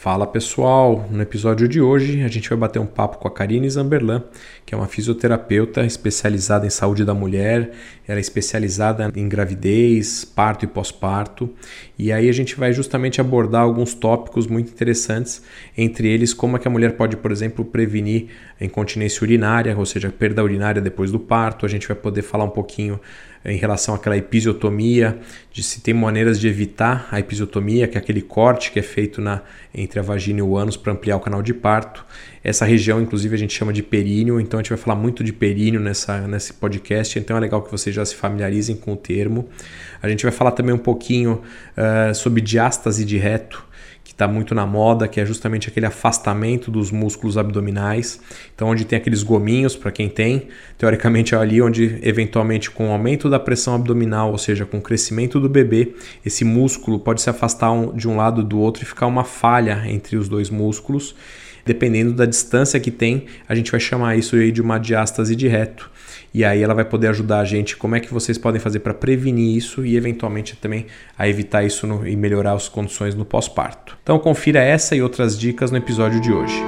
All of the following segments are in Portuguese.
Fala pessoal, no episódio de hoje a gente vai bater um papo com a Karine Zamberlan, que é uma fisioterapeuta especializada em saúde da mulher, ela é especializada em gravidez, parto e pós-parto, e aí a gente vai justamente abordar alguns tópicos muito interessantes, entre eles como é que a mulher pode, por exemplo, prevenir incontinência urinária, ou seja, perda urinária depois do parto, a gente vai poder falar um pouquinho em relação àquela episiotomia, de se tem maneiras de evitar a episiotomia, que é aquele corte que é feito na, entre a vagina e o ânus para ampliar o canal de parto. Essa região, inclusive, a gente chama de períneo, então a gente vai falar muito de períneo nessa, nesse podcast, então é legal que vocês já se familiarizem com o termo. A gente vai falar também um pouquinho uh, sobre diástase de reto, está muito na moda, que é justamente aquele afastamento dos músculos abdominais. Então, onde tem aqueles gominhos, para quem tem, teoricamente é ali onde, eventualmente, com o aumento da pressão abdominal, ou seja, com o crescimento do bebê, esse músculo pode se afastar de um lado do outro e ficar uma falha entre os dois músculos. Dependendo da distância que tem, a gente vai chamar isso aí de uma diástase de reto e aí ela vai poder ajudar a gente como é que vocês podem fazer para prevenir isso e eventualmente também a evitar isso no, e melhorar as condições no pós-parto. Então confira essa e outras dicas no episódio de hoje.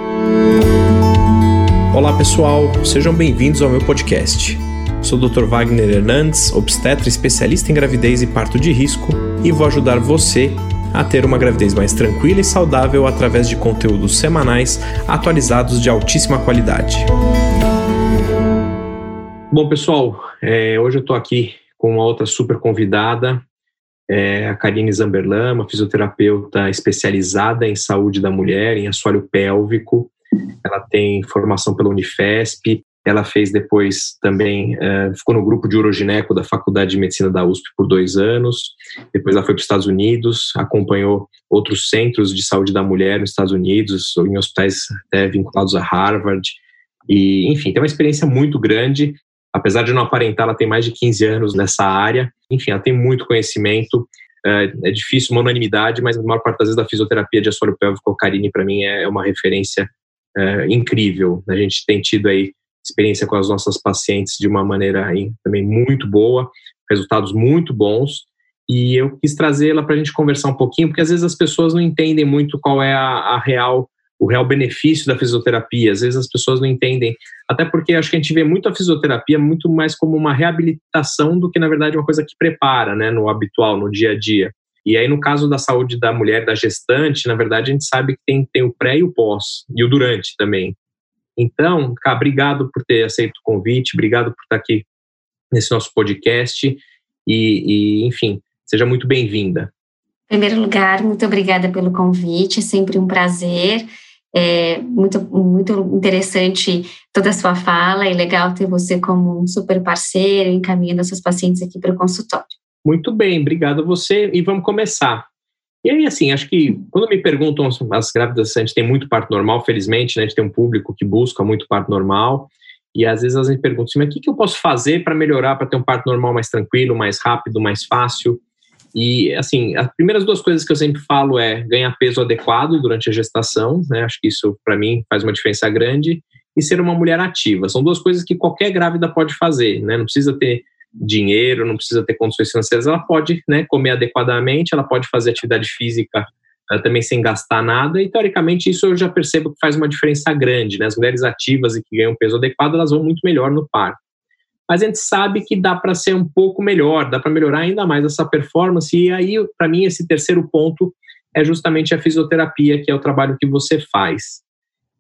Olá pessoal, sejam bem-vindos ao meu podcast. Sou o Dr. Wagner Hernandes, obstetra especialista em gravidez e parto de risco, e vou ajudar você a ter uma gravidez mais tranquila e saudável através de conteúdos semanais atualizados de altíssima qualidade. Bom, pessoal, é, hoje eu estou aqui com uma outra super convidada, é, a Karine Zamberlan, uma fisioterapeuta especializada em saúde da mulher, em assoalho pélvico. Ela tem formação pela Unifesp, ela fez depois também, é, ficou no grupo de urogineco da Faculdade de Medicina da USP por dois anos. Depois ela foi para os Estados Unidos, acompanhou outros centros de saúde da mulher nos Estados Unidos, em hospitais até vinculados a Harvard. E, enfim, tem uma experiência muito grande Apesar de não aparentar, ela tem mais de 15 anos nessa área. Enfim, ela tem muito conhecimento. É, é difícil uma unanimidade, mas a maior parte das vezes da fisioterapia de assoalho pélvico, Karine, para mim, é uma referência é, incrível. A gente tem tido aí experiência com as nossas pacientes de uma maneira aí, também muito boa, resultados muito bons. E eu quis trazê-la para a gente conversar um pouquinho, porque às vezes as pessoas não entendem muito qual é a, a real o real benefício da fisioterapia. Às vezes as pessoas não entendem, até porque acho que a gente vê muito a fisioterapia muito mais como uma reabilitação do que, na verdade, uma coisa que prepara, né, no habitual, no dia a dia. E aí, no caso da saúde da mulher, da gestante, na verdade, a gente sabe que tem, tem o pré e o pós, e o durante também. Então, cá, obrigado por ter aceito o convite, obrigado por estar aqui nesse nosso podcast, e, e enfim, seja muito bem-vinda. Em primeiro lugar, muito obrigada pelo convite, é sempre um prazer. É muito, muito interessante toda a sua fala e legal ter você como um super parceiro encaminhando seus pacientes aqui para o consultório. Muito bem, obrigado a você e vamos começar. E aí, assim, acho que quando me perguntam, as grávidas, a gente tem muito parto normal, felizmente, né, a gente tem um público que busca muito parto normal, e às vezes a gente pergunta assim, mas o que, que eu posso fazer para melhorar, para ter um parto normal mais tranquilo, mais rápido, mais fácil? E, assim, as primeiras duas coisas que eu sempre falo é ganhar peso adequado durante a gestação, né? Acho que isso, para mim, faz uma diferença grande. E ser uma mulher ativa. São duas coisas que qualquer grávida pode fazer, né? Não precisa ter dinheiro, não precisa ter condições financeiras. Ela pode né, comer adequadamente, ela pode fazer atividade física uh, também sem gastar nada. E, teoricamente, isso eu já percebo que faz uma diferença grande, né? As mulheres ativas e que ganham peso adequado, elas vão muito melhor no parto mas a gente sabe que dá para ser um pouco melhor, dá para melhorar ainda mais essa performance. E aí, para mim, esse terceiro ponto é justamente a fisioterapia, que é o trabalho que você faz.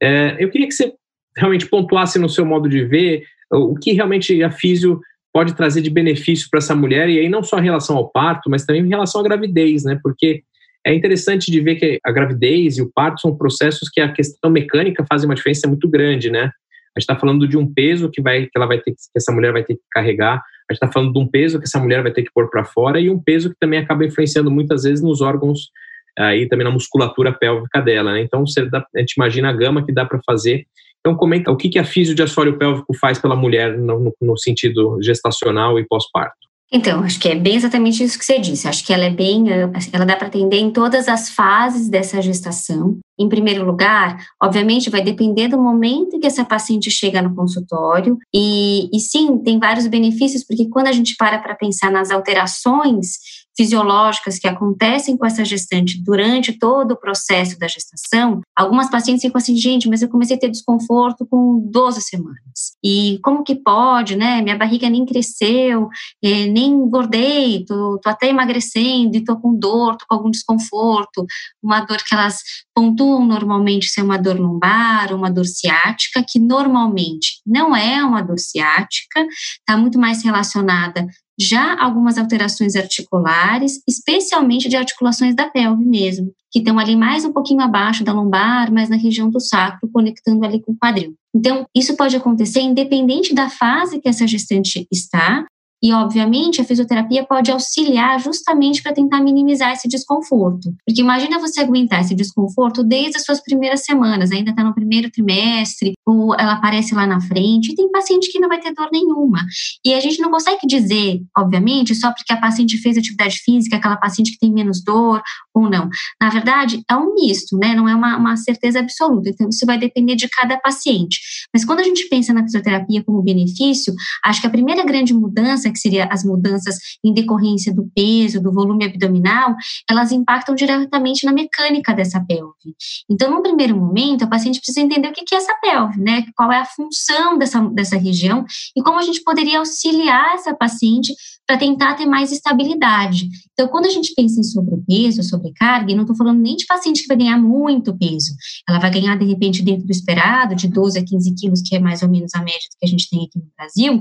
É, eu queria que você realmente pontuasse no seu modo de ver o que realmente a fisio pode trazer de benefício para essa mulher, e aí não só em relação ao parto, mas também em relação à gravidez, né? Porque é interessante de ver que a gravidez e o parto são processos que a questão mecânica fazem uma diferença muito grande, né? A gente está falando de um peso que vai que ela vai ter que, essa mulher vai ter que carregar. A gente está falando de um peso que essa mulher vai ter que pôr para fora e um peso que também acaba influenciando muitas vezes nos órgãos aí também na musculatura pélvica dela. Né? Então você dá, a gente imagina a gama que dá para fazer. Então comenta o que, que a fisio de assoalho pélvico faz pela mulher no, no sentido gestacional e pós-parto. Então, acho que é bem exatamente isso que você disse. Acho que ela é bem, ela dá para atender em todas as fases dessa gestação. Em primeiro lugar, obviamente, vai depender do momento em que essa paciente chega no consultório. E, e sim, tem vários benefícios, porque quando a gente para para pensar nas alterações fisiológicas que acontecem com essa gestante durante todo o processo da gestação, algumas pacientes ficam assim, gente, mas eu comecei a ter desconforto com 12 semanas. E como que pode, né? Minha barriga nem cresceu, eh, nem engordei, tô, tô até emagrecendo e tô com dor, tô com algum desconforto, uma dor que elas pontuam normalmente ser uma dor lombar, uma dor ciática, que normalmente não é uma dor ciática, está muito mais relacionada já algumas alterações articulares, especialmente de articulações da pelve mesmo, que estão ali mais um pouquinho abaixo da lombar, mais na região do sacro, conectando ali com o quadril. Então, isso pode acontecer independente da fase que essa gestante está, e, obviamente, a fisioterapia pode auxiliar justamente para tentar minimizar esse desconforto. Porque imagina você aguentar esse desconforto desde as suas primeiras semanas, ainda está no primeiro trimestre, ou ela aparece lá na frente, e tem paciente que não vai ter dor nenhuma. E a gente não consegue dizer, obviamente, só porque a paciente fez atividade física, aquela paciente que tem menos dor ou não. Na verdade, é um misto, né? Não é uma, uma certeza absoluta. Então, isso vai depender de cada paciente. Mas quando a gente pensa na fisioterapia como benefício, acho que a primeira grande mudança que seria as mudanças em decorrência do peso, do volume abdominal, elas impactam diretamente na mecânica dessa pelve. Então, no primeiro momento, a paciente precisa entender o que é essa pelve, né? Qual é a função dessa, dessa região e como a gente poderia auxiliar essa paciente para tentar ter mais estabilidade. Então, quando a gente pensa em sobrepeso, sobrecarga, e não estou falando nem de paciente que vai ganhar muito peso, ela vai ganhar, de repente, dentro do esperado, de 12 a 15 quilos, que é mais ou menos a média que a gente tem aqui no Brasil,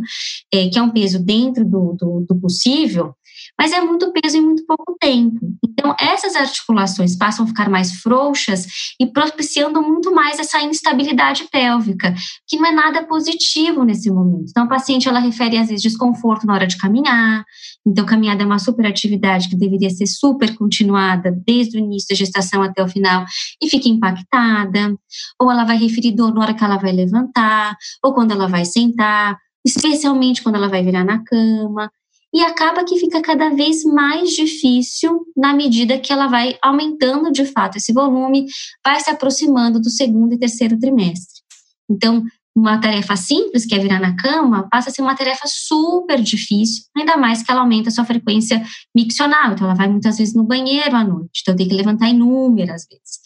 é, que é um peso dentro do, do, do possível, mas é muito peso em muito pouco tempo. Então, essas articulações passam a ficar mais frouxas e propiciando muito mais essa instabilidade pélvica, que não é nada positivo nesse momento. Então, a paciente ela refere às vezes desconforto na hora de caminhar. Então, caminhada é uma super atividade que deveria ser super continuada desde o início da gestação até o final e fica impactada. Ou ela vai referir dor na hora que ela vai levantar, ou quando ela vai sentar, especialmente quando ela vai virar na cama e acaba que fica cada vez mais difícil na medida que ela vai aumentando de fato esse volume, vai se aproximando do segundo e terceiro trimestre. Então, uma tarefa simples, que é virar na cama, passa a ser uma tarefa super difícil, ainda mais que ela aumenta a sua frequência miccional. Então, ela vai muitas vezes no banheiro à noite, então tem que levantar inúmeras vezes.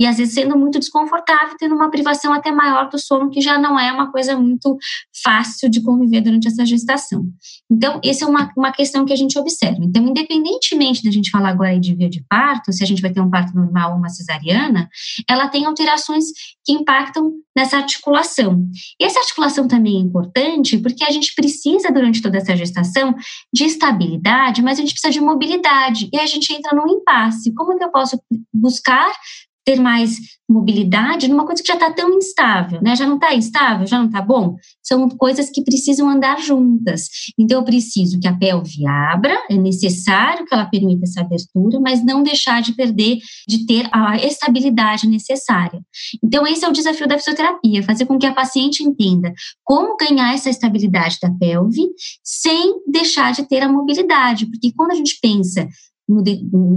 E às vezes sendo muito desconfortável, tendo uma privação até maior do sono, que já não é uma coisa muito fácil de conviver durante essa gestação. Então, essa é uma, uma questão que a gente observa. Então, independentemente da gente falar agora de via de parto, se a gente vai ter um parto normal ou uma cesariana, ela tem alterações que impactam nessa articulação. E essa articulação também é importante porque a gente precisa, durante toda essa gestação, de estabilidade, mas a gente precisa de mobilidade. E a gente entra num impasse. Como é que eu posso buscar ter mais mobilidade numa coisa que já está tão instável, né? Já não está instável, já não está bom. São coisas que precisam andar juntas. Então, eu preciso que a pelve abra, é necessário que ela permita essa abertura, mas não deixar de perder, de ter a estabilidade necessária. Então, esse é o desafio da fisioterapia, fazer com que a paciente entenda como ganhar essa estabilidade da pelve sem deixar de ter a mobilidade, porque quando a gente pensa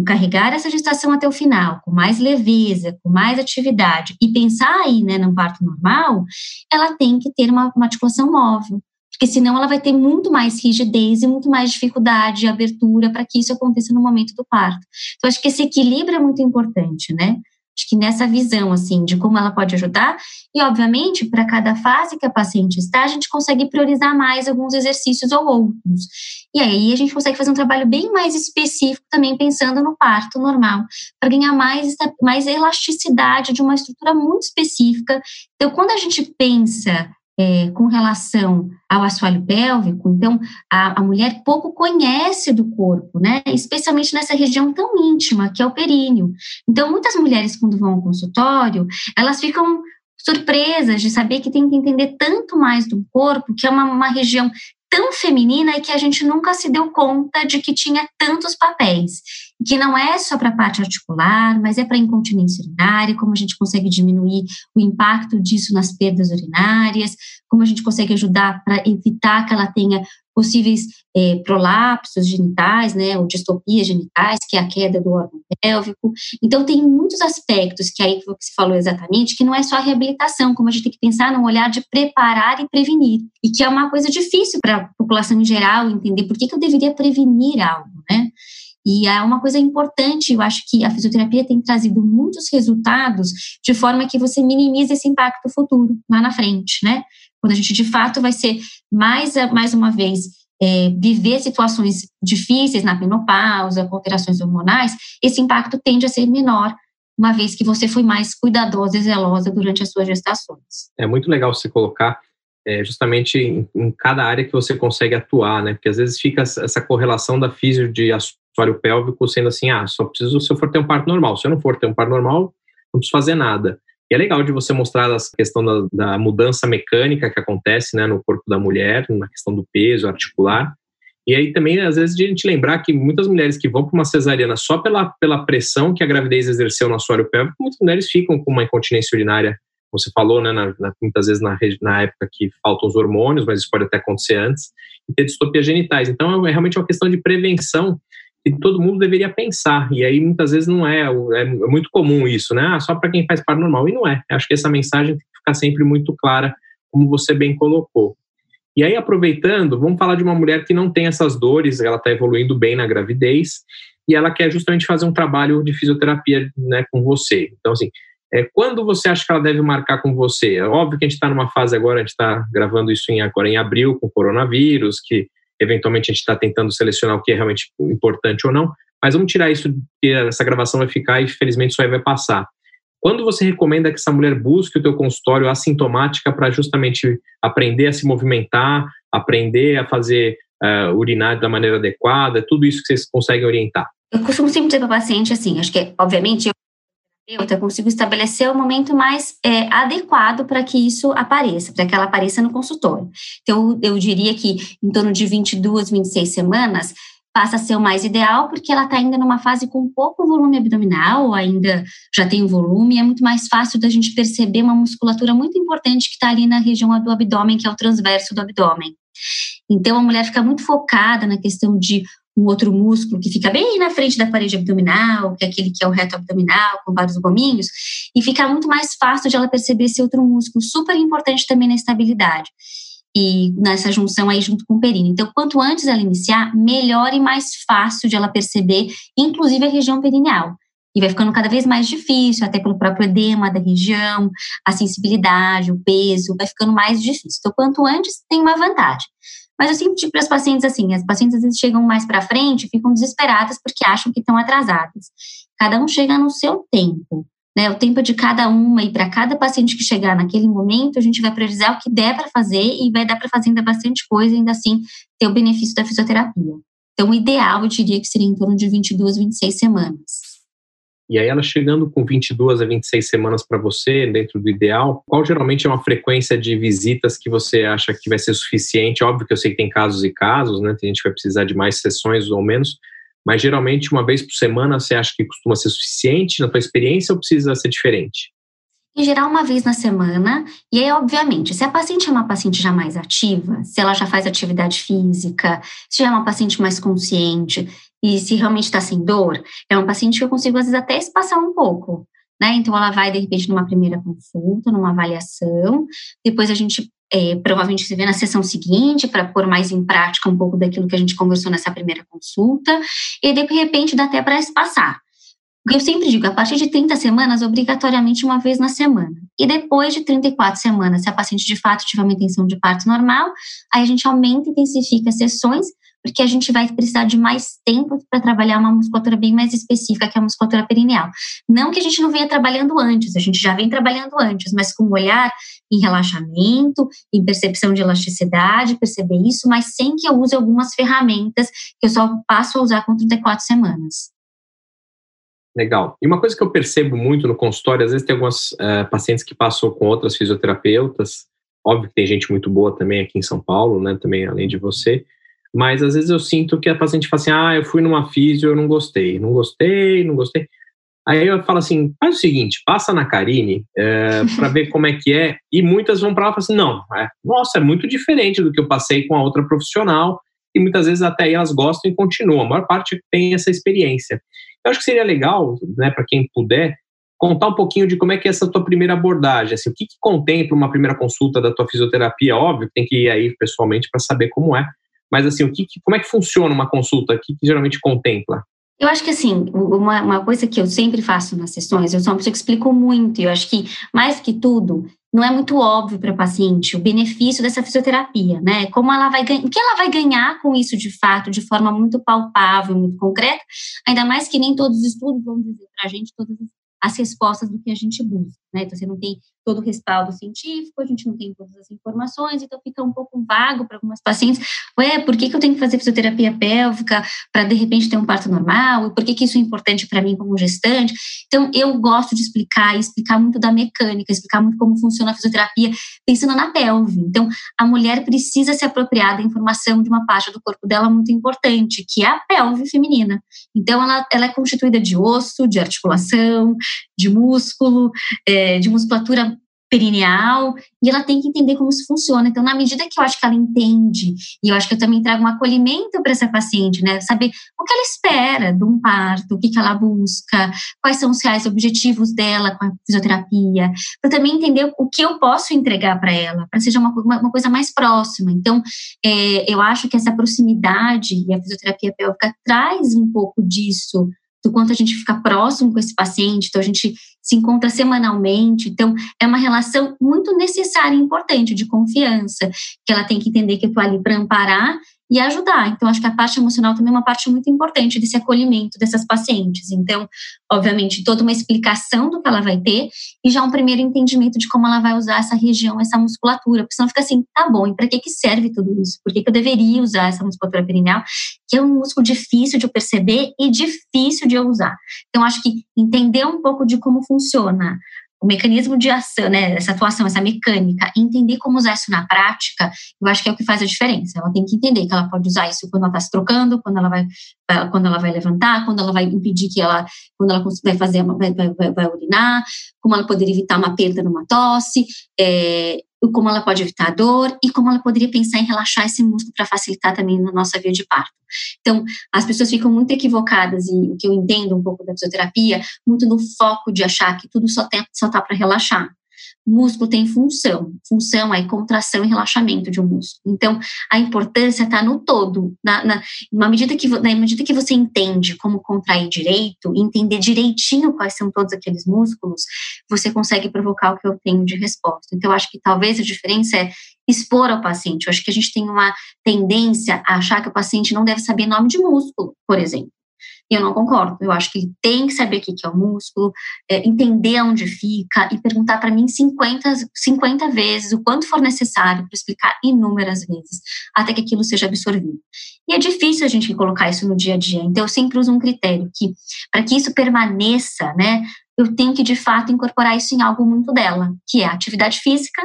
carregar essa gestação até o final, com mais leveza, com mais atividade, e pensar aí, né, num parto normal, ela tem que ter uma, uma articulação móvel, porque senão ela vai ter muito mais rigidez e muito mais dificuldade de abertura para que isso aconteça no momento do parto. Então, acho que esse equilíbrio é muito importante, né? Acho que nessa visão, assim, de como ela pode ajudar, e obviamente, para cada fase que a paciente está, a gente consegue priorizar mais alguns exercícios ou outros. E aí a gente consegue fazer um trabalho bem mais específico também pensando no parto normal, para ganhar mais, mais elasticidade de uma estrutura muito específica. Então, quando a gente pensa é, com relação ao assoalho pélvico, então a, a, mulher pouco conhece do corpo, né? Especialmente nessa região tão íntima que é o períneo. Então, muitas mulheres, quando vão ao consultório, elas ficam surpresas de saber que tem que entender tanto mais do corpo, que é uma, uma região tão feminina e que a gente nunca se deu conta de que tinha tantos papéis. Que não é só para a parte articular, mas é para incontinência urinária, como a gente consegue diminuir o impacto disso nas perdas urinárias, como a gente consegue ajudar para evitar que ela tenha possíveis é, prolapsos genitais, né, ou distopias genitais, que é a queda do órgão pélvico. Então, tem muitos aspectos que aí que você falou exatamente, que não é só a reabilitação, como a gente tem que pensar num olhar de preparar e prevenir, e que é uma coisa difícil para a população em geral entender por que, que eu deveria prevenir algo, né? E é uma coisa importante, eu acho que a fisioterapia tem trazido muitos resultados de forma que você minimize esse impacto futuro, lá na frente, né? Quando a gente de fato vai ser mais, mais uma vez é, viver situações difíceis na menopausa, com alterações hormonais, esse impacto tende a ser menor, uma vez que você foi mais cuidadosa e zelosa durante as suas gestações. É muito legal você colocar é, justamente em, em, cada área que você consegue atuar, né? Porque às vezes fica essa correlação da físio de assoalho pélvico sendo assim, ah, só preciso se eu for ter um parto normal. Se eu não for ter um parto normal, não preciso fazer nada. E é legal de você mostrar a questão da, da, mudança mecânica que acontece né, no corpo da mulher, na questão do peso articular. E aí também, às vezes, de a gente lembrar que muitas mulheres que vão para uma cesariana só pela, pela pressão que a gravidez exerceu no assoalho pélvico, muitas mulheres ficam com uma incontinência urinária, como você falou, né, na, na, muitas vezes na, na época que faltam os hormônios, mas isso pode até acontecer antes, e ter distopia genitais. Então, é realmente uma questão de prevenção que todo mundo deveria pensar. E aí muitas vezes não é, é, é muito comum isso, né? Ah, só para quem faz parto normal. E não é. Acho que essa mensagem tem que ficar sempre muito clara, como você bem colocou. E aí, aproveitando, vamos falar de uma mulher que não tem essas dores, ela está evoluindo bem na gravidez, e ela quer justamente fazer um trabalho de fisioterapia né, com você. Então, assim, é, quando você acha que ela deve marcar com você? É óbvio que a gente está numa fase agora, a gente está gravando isso em, agora em abril, com coronavírus, que eventualmente a gente está tentando selecionar o que é realmente importante ou não, mas vamos tirar isso, que essa gravação vai ficar e felizmente isso aí vai passar. Quando você recomenda que essa mulher busque o teu consultório assintomática para justamente aprender a se movimentar, aprender a fazer uh, urinar da maneira adequada, tudo isso que vocês conseguem orientar? Eu costumo sempre dizer para o paciente assim, acho que, obviamente, eu eu consigo estabelecer o momento mais é, adequado para que isso apareça, para que ela apareça no consultório. Então, eu diria que em torno de 22, 26 semanas passa a ser o mais ideal, porque ela está ainda numa fase com pouco volume abdominal, ainda já tem volume, é muito mais fácil da gente perceber uma musculatura muito importante que está ali na região do abdômen, que é o transverso do abdômen. Então, a mulher fica muito focada na questão de um outro músculo que fica bem na frente da parede abdominal, que é aquele que é o reto abdominal, com vários gominhos, e fica muito mais fácil de ela perceber esse outro músculo, super importante também na estabilidade. E nessa junção aí junto com o períneo. Então, quanto antes ela iniciar, melhor e mais fácil de ela perceber, inclusive a região perineal. E vai ficando cada vez mais difícil, até pelo próprio edema da região, a sensibilidade, o peso, vai ficando mais difícil. Então, quanto antes, tem uma vantagem. Mas eu sempre digo para as pacientes assim: as pacientes às vezes chegam mais para frente, ficam desesperadas porque acham que estão atrasadas. Cada um chega no seu tempo. Né, o tempo de cada uma e para cada paciente que chegar naquele momento, a gente vai priorizar o que der para fazer e vai dar para fazer ainda bastante coisa, ainda assim ter o benefício da fisioterapia. Então, o ideal, eu diria que seria em torno de 22, 26 semanas. E aí ela chegando com 22 a 26 semanas para você, dentro do ideal, qual geralmente é uma frequência de visitas que você acha que vai ser suficiente? Óbvio que eu sei que tem casos e casos, né? Tem gente que vai precisar de mais sessões ou menos, mas geralmente uma vez por semana você acha que costuma ser suficiente na tua experiência ou precisa ser diferente? Em geral, uma vez na semana. E aí, obviamente, se a paciente é uma paciente já mais ativa, se ela já faz atividade física, se já é uma paciente mais consciente, e se realmente está sem dor, é um paciente que eu consigo, às vezes, até espaçar um pouco. Né? Então, ela vai, de repente, numa primeira consulta, numa avaliação, depois a gente é, provavelmente se vê na sessão seguinte para pôr mais em prática um pouco daquilo que a gente conversou nessa primeira consulta, e de repente dá até para espaçar. Eu sempre digo, a partir de 30 semanas, obrigatoriamente uma vez na semana. E depois de 34 semanas, se a paciente de fato tiver uma intenção de parto normal, aí a gente aumenta e intensifica as sessões porque a gente vai precisar de mais tempo para trabalhar uma musculatura bem mais específica, que é a musculatura perineal. Não que a gente não venha trabalhando antes, a gente já vem trabalhando antes, mas com um olhar em relaxamento, em percepção de elasticidade, perceber isso, mas sem que eu use algumas ferramentas que eu só passo a usar com 34 semanas. Legal. E uma coisa que eu percebo muito no consultório, às vezes tem algumas uh, pacientes que passam com outras fisioterapeutas, óbvio que tem gente muito boa também aqui em São Paulo, né, também além de você, mas às vezes eu sinto que a paciente fala assim: ah, eu fui numa físio, eu não gostei, não gostei, não gostei. Aí eu falo assim: faz o seguinte, passa na Karine é, para ver como é que é. E muitas vão para lá e falam assim: não, é, nossa, é muito diferente do que eu passei com a outra profissional. E muitas vezes até aí elas gostam e continuam. A maior parte tem essa experiência. Eu acho que seria legal, né, para quem puder, contar um pouquinho de como é que é essa tua primeira abordagem, assim, o que, que contempla uma primeira consulta da tua fisioterapia, óbvio, tem que ir aí pessoalmente para saber como é, mas assim, o que, como é que funciona uma consulta? O que, que geralmente contempla? Eu acho que, assim, uma, uma coisa que eu sempre faço nas sessões, eu sou uma pessoa que explico muito, e eu acho que, mais que tudo, não é muito óbvio para a paciente o benefício dessa fisioterapia, né? Como ela vai ganhar, o que ela vai ganhar com isso de fato, de forma muito palpável, muito concreta, ainda mais que nem todos os estudos vão dizer para a gente todas as respostas do que a gente busca, né? Então, você não tem todo o respaldo científico, a gente não tem todas as informações, então fica um pouco vago para algumas pacientes. Ué, por que, que eu tenho que fazer fisioterapia pélvica para de repente ter um parto normal? E por que, que isso é importante para mim como gestante? Então, eu gosto de explicar, explicar muito da mecânica, explicar muito como funciona a fisioterapia, pensando na pelve. Então, a mulher precisa se apropriar da informação de uma parte do corpo dela muito importante, que é a pelve feminina. Então, ela, ela é constituída de osso, de articulação, de músculo, é, de musculatura perineal, e ela tem que entender como isso funciona. Então, na medida que eu acho que ela entende, e eu acho que eu também trago um acolhimento para essa paciente, né? Saber o que ela espera de um parto, o que, que ela busca, quais são os reais objetivos dela com a fisioterapia, para também entender o que eu posso entregar para ela, para seja uma, uma, uma, coisa mais próxima. Então, é, eu acho que essa proximidade e a fisioterapia pélvica traz um pouco disso do quanto a gente fica próximo com esse paciente, então a gente se encontra semanalmente, então é uma relação muito necessária e importante de confiança, que ela tem que entender que eu estou ali para amparar e ajudar. Então, acho que a parte emocional também é uma parte muito importante desse acolhimento dessas pacientes. Então, obviamente, toda uma explicação do que ela vai ter e já um primeiro entendimento de como ela vai usar essa região, essa musculatura. Porque senão fica assim, tá bom, e para que, que serve tudo isso? Por que, que eu deveria usar essa musculatura perineal? Que é um músculo difícil de eu perceber e difícil de eu usar. Então, acho que entender um pouco de como funciona o mecanismo de ação, né, essa atuação, essa mecânica, entender como usar isso na prática, eu acho que é o que faz a diferença. Ela tem que entender que ela pode usar isso quando ela está se trocando, quando ela vai, quando ela vai levantar, quando ela vai impedir que ela, quando ela vai fazer, vai, vai, vai urinar, como ela poderia evitar uma perda numa tosse, é, como ela pode evitar dor e como ela poderia pensar em relaxar esse músculo para facilitar também na nossa via de parto. Então, as pessoas ficam muito equivocadas e o que eu entendo um pouco da fisioterapia, muito no foco de achar que tudo só tem, só tá para relaxar músculo tem função. Função é contração e relaxamento de um músculo. Então, a importância está no todo. Na, na, na, medida que, na medida que você entende como contrair direito, entender direitinho quais são todos aqueles músculos, você consegue provocar o que eu tenho de resposta. Então, eu acho que talvez a diferença é expor ao paciente. Eu acho que a gente tem uma tendência a achar que o paciente não deve saber nome de músculo, por exemplo. E eu não concordo. Eu acho que ele tem que saber o que é o músculo, é, entender onde fica e perguntar para mim 50, 50 vezes, o quanto for necessário, para explicar inúmeras vezes, até que aquilo seja absorvido. E é difícil a gente colocar isso no dia a dia. Então, eu sempre uso um critério que, para que isso permaneça, né, eu tenho que de fato incorporar isso em algo muito dela, que é a atividade física.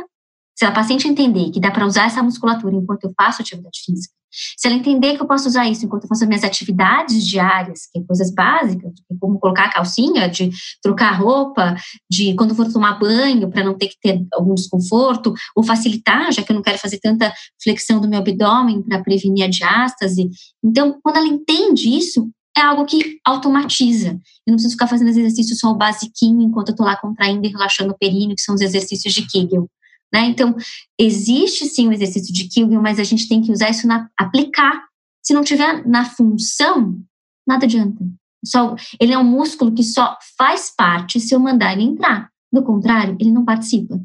Se a paciente entender que dá para usar essa musculatura enquanto eu faço atividade física, se ela entender que eu posso usar isso enquanto eu faço as minhas atividades diárias, que é coisas básicas, como colocar a calcinha, de trocar roupa, de quando for tomar banho, para não ter que ter algum desconforto, ou facilitar, já que eu não quero fazer tanta flexão do meu abdômen para prevenir a diástase. Então, quando ela entende isso, é algo que automatiza. Eu não preciso ficar fazendo exercícios só o basiquinho enquanto eu estou lá contraindo e relaxando o períneo, que são os exercícios de Kegel. Né? Então, existe sim o exercício de Kegel, mas a gente tem que usar isso na aplicar. Se não tiver na função, nada adianta. Só, ele é um músculo que só faz parte se eu mandar ele entrar. Do contrário, ele não participa.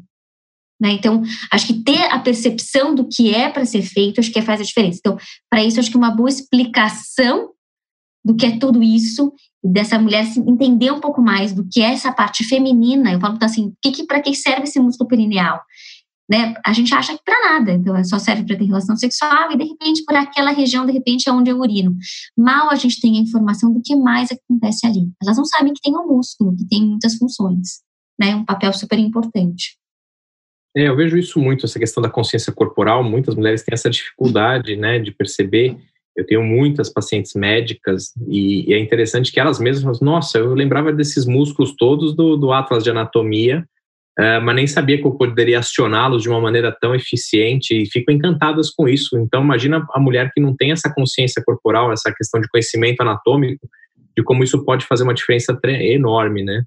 Né? Então, acho que ter a percepção do que é para ser feito, acho que faz a diferença. Então, para isso, acho que uma boa explicação do que é tudo isso dessa mulher entender um pouco mais do que é essa parte feminina. Eu falo assim, que, que para que serve esse músculo perineal? Né? A gente acha que para nada, então só serve para ter relação sexual e de repente por aquela região de repente é onde eu urino. Mal a gente tem a informação do que mais acontece ali. Elas não sabem que tem um músculo, que tem muitas funções, né? Um papel super importante. É, eu vejo isso muito, essa questão da consciência corporal. Muitas mulheres têm essa dificuldade, né, de perceber eu tenho muitas pacientes médicas e, e, é interessante que elas mesmas nossa, eu lembrava desses músculos todos do, do Atlas de Anatomia, mas nem sabia que eu poderia acioná-los de uma maneira tão eficiente e ficam encantadas com isso. Então, imagina a mulher que não tem essa consciência corporal, essa questão de conhecimento anatômico, de como isso pode fazer uma diferença enorme, né?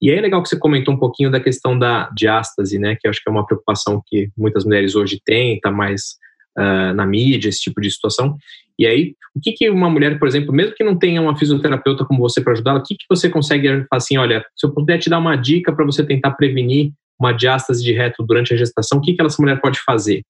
E aí é legal que você comentou um pouquinho da questão da diástase, né? Que eu acho que é uma preocupação que muitas mulheres hoje têm, está mais uh, na mídia, esse tipo de situação. E aí, o que, que uma mulher, por exemplo, mesmo que não tenha uma fisioterapeuta como você para ajudá-la, o que, que você consegue falar assim, olha, se eu puder te dar uma dica para você tentar prevenir uma diástase de reto durante a gestação, o que, que essa mulher pode fazer?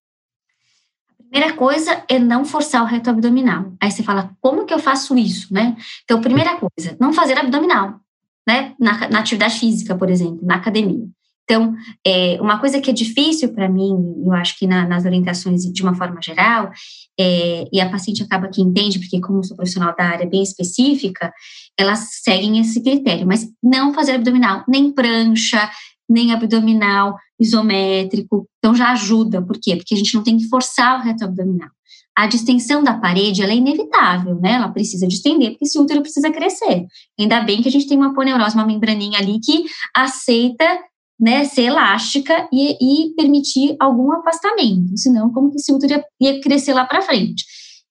Primeira coisa é não forçar o reto abdominal. Aí você fala, como que eu faço isso, né? Então, primeira coisa, não fazer abdominal, né? Na, na atividade física, por exemplo, na academia. Então, é, uma coisa que é difícil para mim, eu acho que na, nas orientações de uma forma geral, é, e a paciente acaba que entende, porque como sou profissional da área bem específica, elas seguem esse critério, mas não fazer abdominal, nem prancha, nem abdominal isométrico, então já ajuda, por quê? Porque a gente não tem que forçar o reto abdominal. A distensão da parede ela é inevitável, né? Ela precisa distender, porque esse útero precisa crescer. Ainda bem que a gente tem uma poneurose, uma membraninha ali que aceita né, ser elástica e, e permitir algum afastamento, senão como que esse útero ia, ia crescer lá para frente.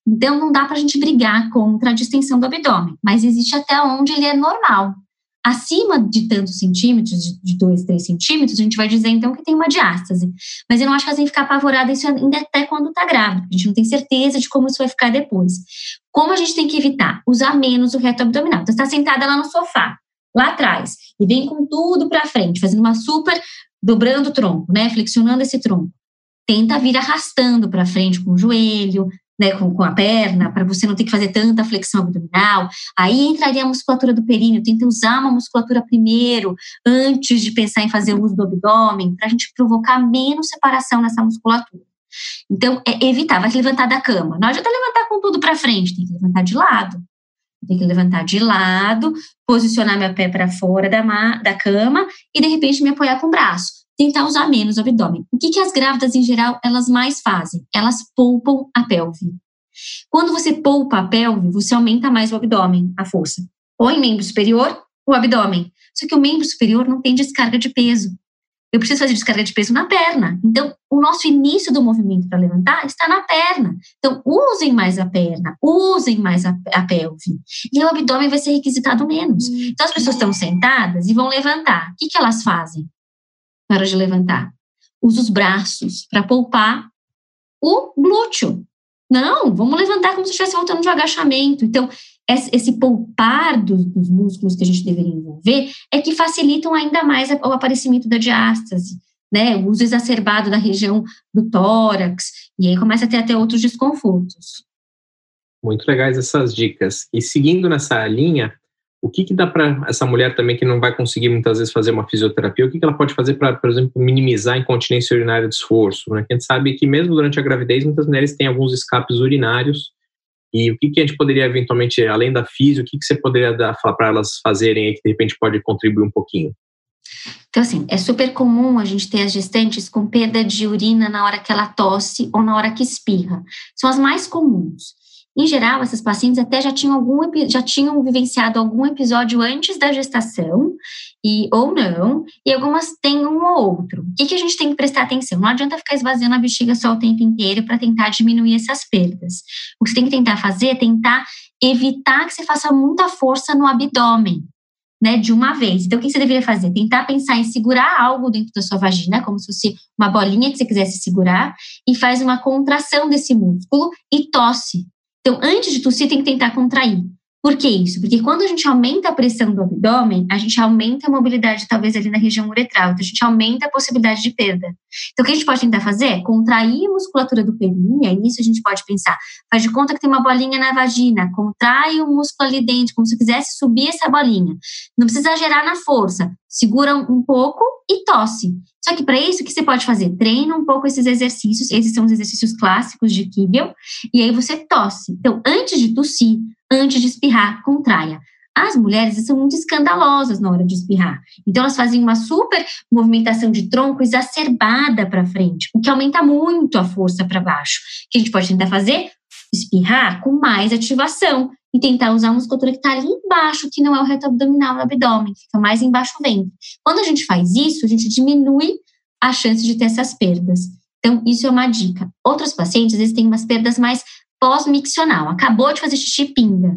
Então não dá para a gente brigar contra a distensão do abdômen, mas existe até onde ele é normal. Acima de tantos centímetros, de 2, 3 centímetros, a gente vai dizer então que tem uma diástase. Mas eu não acho que tem que ficar apavorada isso ainda até quando está grávida. A gente não tem certeza de como isso vai ficar depois. Como a gente tem que evitar? Usar menos o reto abdominal. Então, está sentada lá no sofá lá atrás e vem com tudo para frente, fazendo uma super dobrando o tronco, né, flexionando esse tronco. Tenta vir arrastando para frente com o joelho, né, com, com a perna, para você não ter que fazer tanta flexão abdominal. Aí entraria a musculatura do períneo, tenta usar uma musculatura primeiro, antes de pensar em fazer o uso do abdômen, para a gente provocar menos separação nessa musculatura. Então, é evitar, vai levantar da cama. Não adianta levantar com tudo para frente, tem que levantar de lado. Tem que levantar de lado, posicionar meu pé para fora da, da cama e de repente me apoiar com o braço. Tentar usar menos o abdômen. O que, que as grávidas em geral elas mais fazem? Elas poupam a pelve. Quando você poupa a pelve, você aumenta mais o abdômen, a força. Ou em membro superior, ou abdômen. Só que o membro superior não tem descarga de peso eu preciso fazer descarga de peso na perna. Então, o nosso início do movimento para levantar está na perna. Então, usem mais a perna, usem mais a, a pelve. E o abdômen vai ser requisitado menos. Então, as pessoas estão sentadas e vão levantar. O que, que elas fazem na hora de levantar? Usa os braços para poupar o glúteo. Não, vamos levantar como se estivesse voltando de um agachamento. Então, esse poupar dos, dos, músculos que a gente deveria envolver é que facilitam ainda mais o aparecimento da diástase, né? O uso exacerbado da região do tórax, e aí começa a ter até outros desconfortos. Muito legais essas dicas. E seguindo nessa linha, o que, que dá para essa mulher também que não vai conseguir muitas vezes fazer uma fisioterapia, o que, que ela pode fazer para, por exemplo, minimizar a incontinência urinária de esforço? Né? a gente sabe que mesmo durante a gravidez, muitas mulheres têm alguns escapes urinários e o que, que a gente poderia eventualmente, além da física, o que, que você poderia dar para elas fazerem aí que de repente pode contribuir um pouquinho? Então, assim, é super comum a gente ter as gestantes com perda de urina na hora que ela tosse ou na hora que espirra. São as mais comuns. Em geral, essas pacientes até já tinham algum já tinham vivenciado algum episódio antes da gestação e ou não, e algumas têm um ou outro. O que, que a gente tem que prestar atenção? Não adianta ficar esvaziando a bexiga só o tempo inteiro para tentar diminuir essas perdas. O que você tem que tentar fazer é tentar evitar que você faça muita força no abdômen. Né, de uma vez. Então, o que você deveria fazer? Tentar pensar em segurar algo dentro da sua vagina, como se fosse uma bolinha que você quisesse segurar, e faz uma contração desse músculo e tosse. Então, antes de tossir, tem que tentar contrair. Por que isso? Porque quando a gente aumenta a pressão do abdômen, a gente aumenta a mobilidade, talvez ali na região uretral, então a gente aumenta a possibilidade de perda. Então, o que a gente pode tentar fazer é contrair a musculatura do perineu, e nisso a gente pode pensar, faz de conta que tem uma bolinha na vagina, contrai o músculo ali dentro, como se quisesse subir essa bolinha. Não precisa gerar na força, segura um pouco e tosse. Só que para isso, o que você pode fazer? Treina um pouco esses exercícios, esses são os exercícios clássicos de Kegel, e aí você tosse. Então, antes de tossir, antes de espirrar, contraia. As mulheres são muito escandalosas na hora de espirrar. Então, elas fazem uma super movimentação de tronco exacerbada para frente, o que aumenta muito a força para baixo. O que a gente pode tentar fazer? Espirrar com mais ativação e tentar usar a musculatura que está ali embaixo, que não é o reto abdominal do abdômen, fica mais embaixo do ventre. Quando a gente faz isso, a gente diminui a chance de ter essas perdas. Então, isso é uma dica. Outros pacientes, às vezes, têm umas perdas mais pós-miccional. Acabou de fazer xixi, pinga.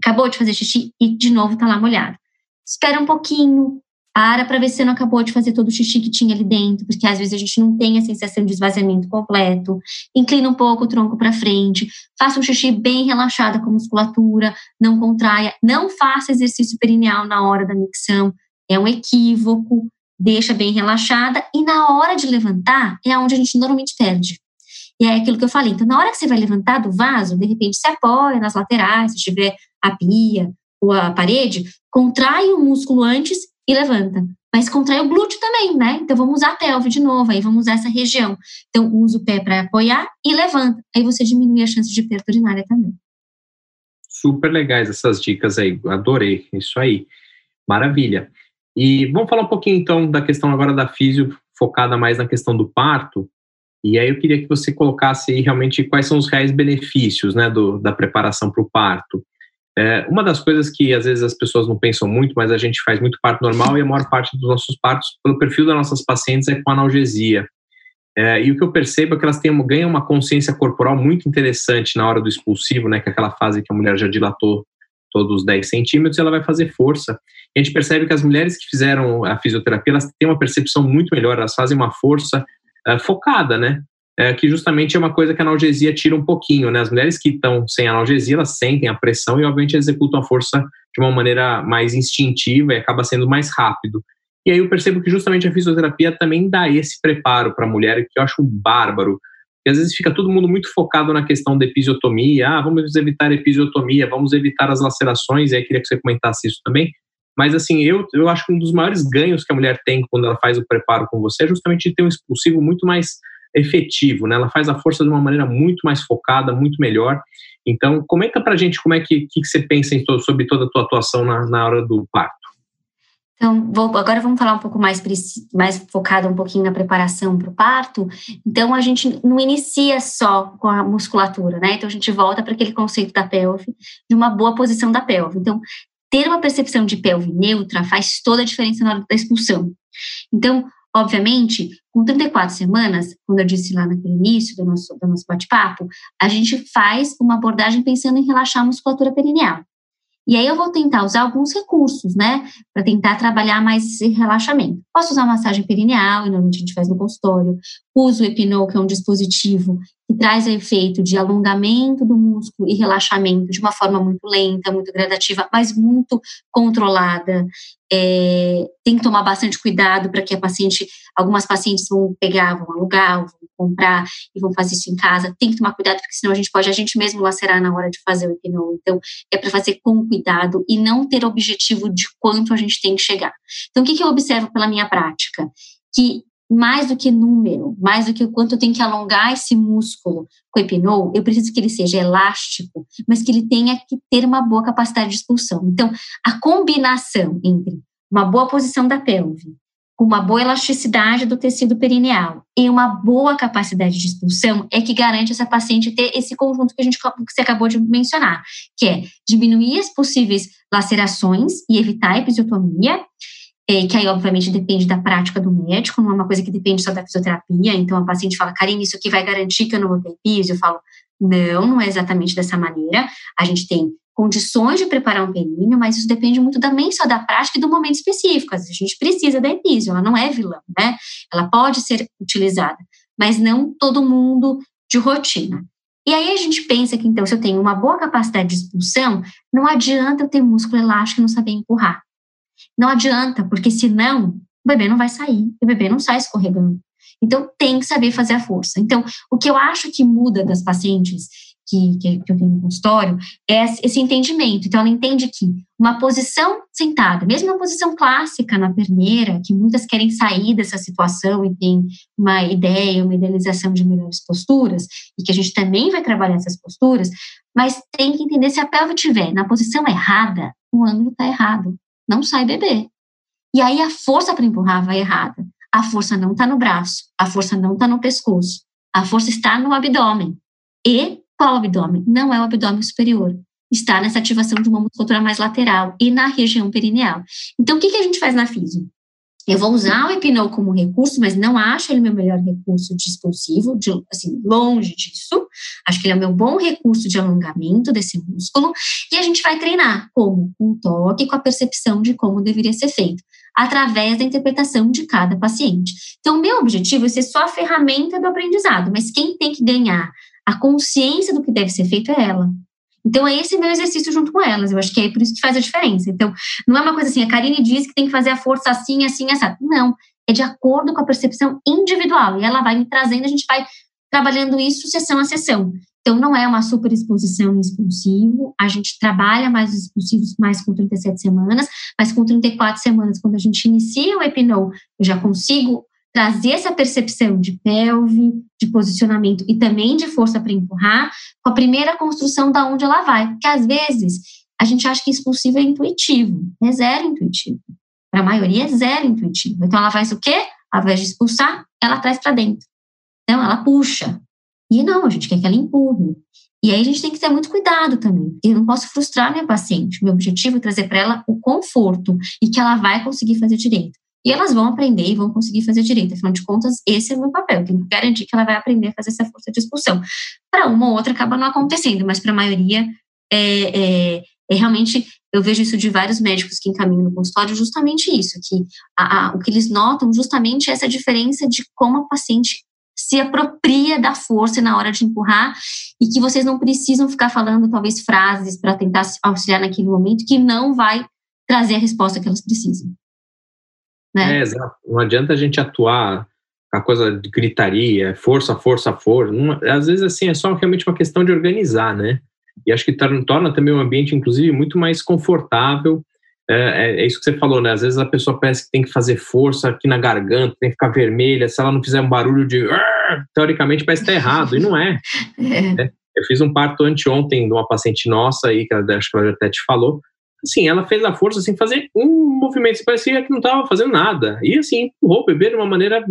Acabou de fazer xixi e de novo está lá molhado. Espera um pouquinho, Para para ver se não acabou de fazer todo o xixi que tinha ali dentro, porque às vezes a gente não tem a sensação de esvaziamento completo. Inclina um pouco o tronco para frente. Faça um xixi bem relaxado com a musculatura, não contraia. Não faça exercício perineal na hora da micção. É um equívoco. Deixa bem relaxada. E na hora de levantar, é onde a gente normalmente perde. E é aquilo que eu falei. Então, na hora que você vai levantar do vaso, de repente se apoia nas laterais, se tiver a pia ou a parede, contrai o músculo antes e levanta. Mas contrai o glúteo também, né? Então vamos usar a pelve de novo, aí vamos usar essa região. Então usa o pé para apoiar e levanta. Aí você diminui a chance de perda urinária também. Super legais essas dicas aí, adorei, isso aí. Maravilha. E vamos falar um pouquinho então da questão agora da físio, focada mais na questão do parto. E aí eu queria que você colocasse aí realmente quais são os reais benefícios né, do, da preparação para o parto. É, uma das coisas que às vezes as pessoas não pensam muito, mas a gente faz muito parto normal e a maior parte dos nossos partos, pelo perfil das nossas pacientes, é com analgesia. É, e o que eu percebo é que elas têm, ganham uma consciência corporal muito interessante na hora do expulsivo, né, que é aquela fase que a mulher já dilatou todos os 10 centímetros, ela vai fazer força. E a gente percebe que as mulheres que fizeram a fisioterapia, elas têm uma percepção muito melhor, elas fazem uma força é, focada, né? é, que justamente é uma coisa que a analgesia tira um pouquinho, né? As mulheres que estão sem analgesia, elas sentem a pressão e, obviamente, executam a força de uma maneira mais instintiva e acaba sendo mais rápido. E aí eu percebo que justamente a fisioterapia também dá esse preparo para a mulher, que eu acho bárbaro. Porque às vezes fica todo mundo muito focado na questão da episiotomia, ah, vamos evitar episiotomia, vamos evitar as lacerações, e aí queria que você comentasse isso também. Mas assim, eu, eu acho que um dos maiores ganhos que a mulher tem quando ela faz o preparo com você é justamente ter um expulsivo muito mais efetivo, né? Ela faz a força de uma maneira muito mais focada, muito melhor. Então, comenta pra gente como é que, que, você pensa todo, sobre toda a tua atuação na, na hora do parto. Então, vou, agora vamos falar um pouco mais, mais focado um pouquinho na preparação para o parto. Então, a gente não inicia só com a musculatura, né? Então, a gente volta para aquele conceito da pelve, de uma boa posição da pelve. Então, ter uma percepção de pelve neutra faz toda a diferença na hora da expulsão. Então, Obviamente, com 34 semanas, quando eu disse lá naquele início do nosso, do nosso bate-papo, a gente faz uma abordagem pensando em relaxar a musculatura perineal. E aí eu vou tentar usar alguns recursos, né, para tentar trabalhar mais esse relaxamento. Posso usar massagem perineal, normalmente a gente faz no consultório. Uso o Epinol, que é um dispositivo que traz o efeito de alongamento do músculo e relaxamento de uma forma muito lenta, muito gradativa, mas muito controlada. É, tem que tomar bastante cuidado para que a paciente, algumas pacientes vão pegar, vão alugar, vão comprar e vão fazer isso em casa. Tem que tomar cuidado, porque senão a gente pode a gente mesmo lacerar na hora de fazer o Epinol. Então, é para fazer com cuidado e não ter objetivo de quanto a gente tem que chegar. Então, o que, que eu observo pela minha prática? Que mais do que número, mais do que o quanto eu tenho que alongar esse músculo com o epinol, eu preciso que ele seja elástico, mas que ele tenha que ter uma boa capacidade de expulsão. Então, a combinação entre uma boa posição da pelve, uma boa elasticidade do tecido perineal e uma boa capacidade de expulsão é que garante essa paciente ter esse conjunto que a gente que você acabou de mencionar, que é diminuir as possíveis lacerações e evitar a episiotomia, que aí, obviamente, depende da prática do médico, não é uma coisa que depende só da fisioterapia. Então, a paciente fala, Karine, isso aqui vai garantir que eu não vou ter piso? Eu falo, não, não é exatamente dessa maneira. A gente tem condições de preparar um períneo, mas isso depende muito também só da prática e do momento específico. Às vezes a gente precisa da epísio, ela não é vilã, né? Ela pode ser utilizada, mas não todo mundo de rotina. E aí a gente pensa que, então, se eu tenho uma boa capacidade de expulsão, não adianta eu ter músculo elástico e não saber empurrar. Não adianta, porque senão o bebê não vai sair, o bebê não sai escorregando. Então, tem que saber fazer a força. Então, o que eu acho que muda das pacientes que, que, que eu tenho no consultório é esse entendimento. Então, ela entende que uma posição sentada, mesmo uma posição clássica na perneira, que muitas querem sair dessa situação e tem uma ideia, uma idealização de melhores posturas, e que a gente também vai trabalhar essas posturas, mas tem que entender se a pelve estiver na posição errada, o ângulo está errado não sai bebê. E aí a força para empurrar vai errada. A força não está no braço, a força não está no pescoço, a força está no abdômen. E qual abdômen? Não é o abdômen superior. Está nessa ativação de uma musculatura mais lateral e na região perineal. Então, o que, que a gente faz na física? Eu vou usar o Epinol como recurso, mas não acho ele meu melhor recurso de expulsivo, de, assim, longe disso. Acho que ele é o meu bom recurso de alongamento desse músculo. E a gente vai treinar como? Com um toque, com a percepção de como deveria ser feito, através da interpretação de cada paciente. Então, o meu objetivo é ser só a ferramenta do aprendizado, mas quem tem que ganhar a consciência do que deve ser feito é ela. Então, é esse meu exercício junto com elas. Eu acho que é por isso que faz a diferença. Então, não é uma coisa assim, a Karine diz que tem que fazer a força assim, assim, assim. Não. É de acordo com a percepção individual. E ela vai me trazendo, a gente vai trabalhando isso sessão a sessão. Então, não é uma super exposição expulsivo. A gente trabalha mais os expulsivos mais com 37 semanas, mas com 34 semanas, quando a gente inicia o Epinol, eu já consigo trazer essa percepção de pelve, de posicionamento e também de força para empurrar, com a primeira construção da onde ela vai. Porque às vezes a gente acha que expulsivo é intuitivo, é zero intuitivo. Para a maioria é zero intuitivo. Então ela faz o quê? Ao invés de expulsar, ela traz para dentro. Então ela puxa. E não, a gente quer que ela empurre. E aí a gente tem que ter muito cuidado também, porque eu não posso frustrar minha paciente. Meu objetivo é trazer para ela o conforto e que ela vai conseguir fazer direito. E elas vão aprender e vão conseguir fazer direito. Afinal de contas, esse é o meu papel. Eu tenho que garantir que ela vai aprender a fazer essa força de expulsão. Para uma ou outra acaba não acontecendo, mas para a maioria é, é, é, realmente. Eu vejo isso de vários médicos que encaminham no consultório, justamente isso, que a, a, o que eles notam justamente é essa diferença de como a paciente se apropria da força na hora de empurrar e que vocês não precisam ficar falando talvez frases para tentar auxiliar naquele momento que não vai trazer a resposta que elas precisam. Né? É, exato. Não adianta a gente atuar a coisa de gritaria, força, força, força. Não, às vezes, assim, é só realmente uma questão de organizar, né? E acho que torna também o ambiente, inclusive, muito mais confortável. É, é, é, isso que você falou, né? Às vezes a pessoa parece que tem que fazer força aqui na garganta, tem que ficar vermelha. Se ela não fizer um barulho de. Teoricamente parece estar errado, e não é. é. Eu fiz um parto anteontem de uma paciente nossa aí, que acho que ela até te falou, assim, ela fez a força sem fazer um movimento, parecia que não estava fazendo nada. E assim, empurrou o bebê de uma maneira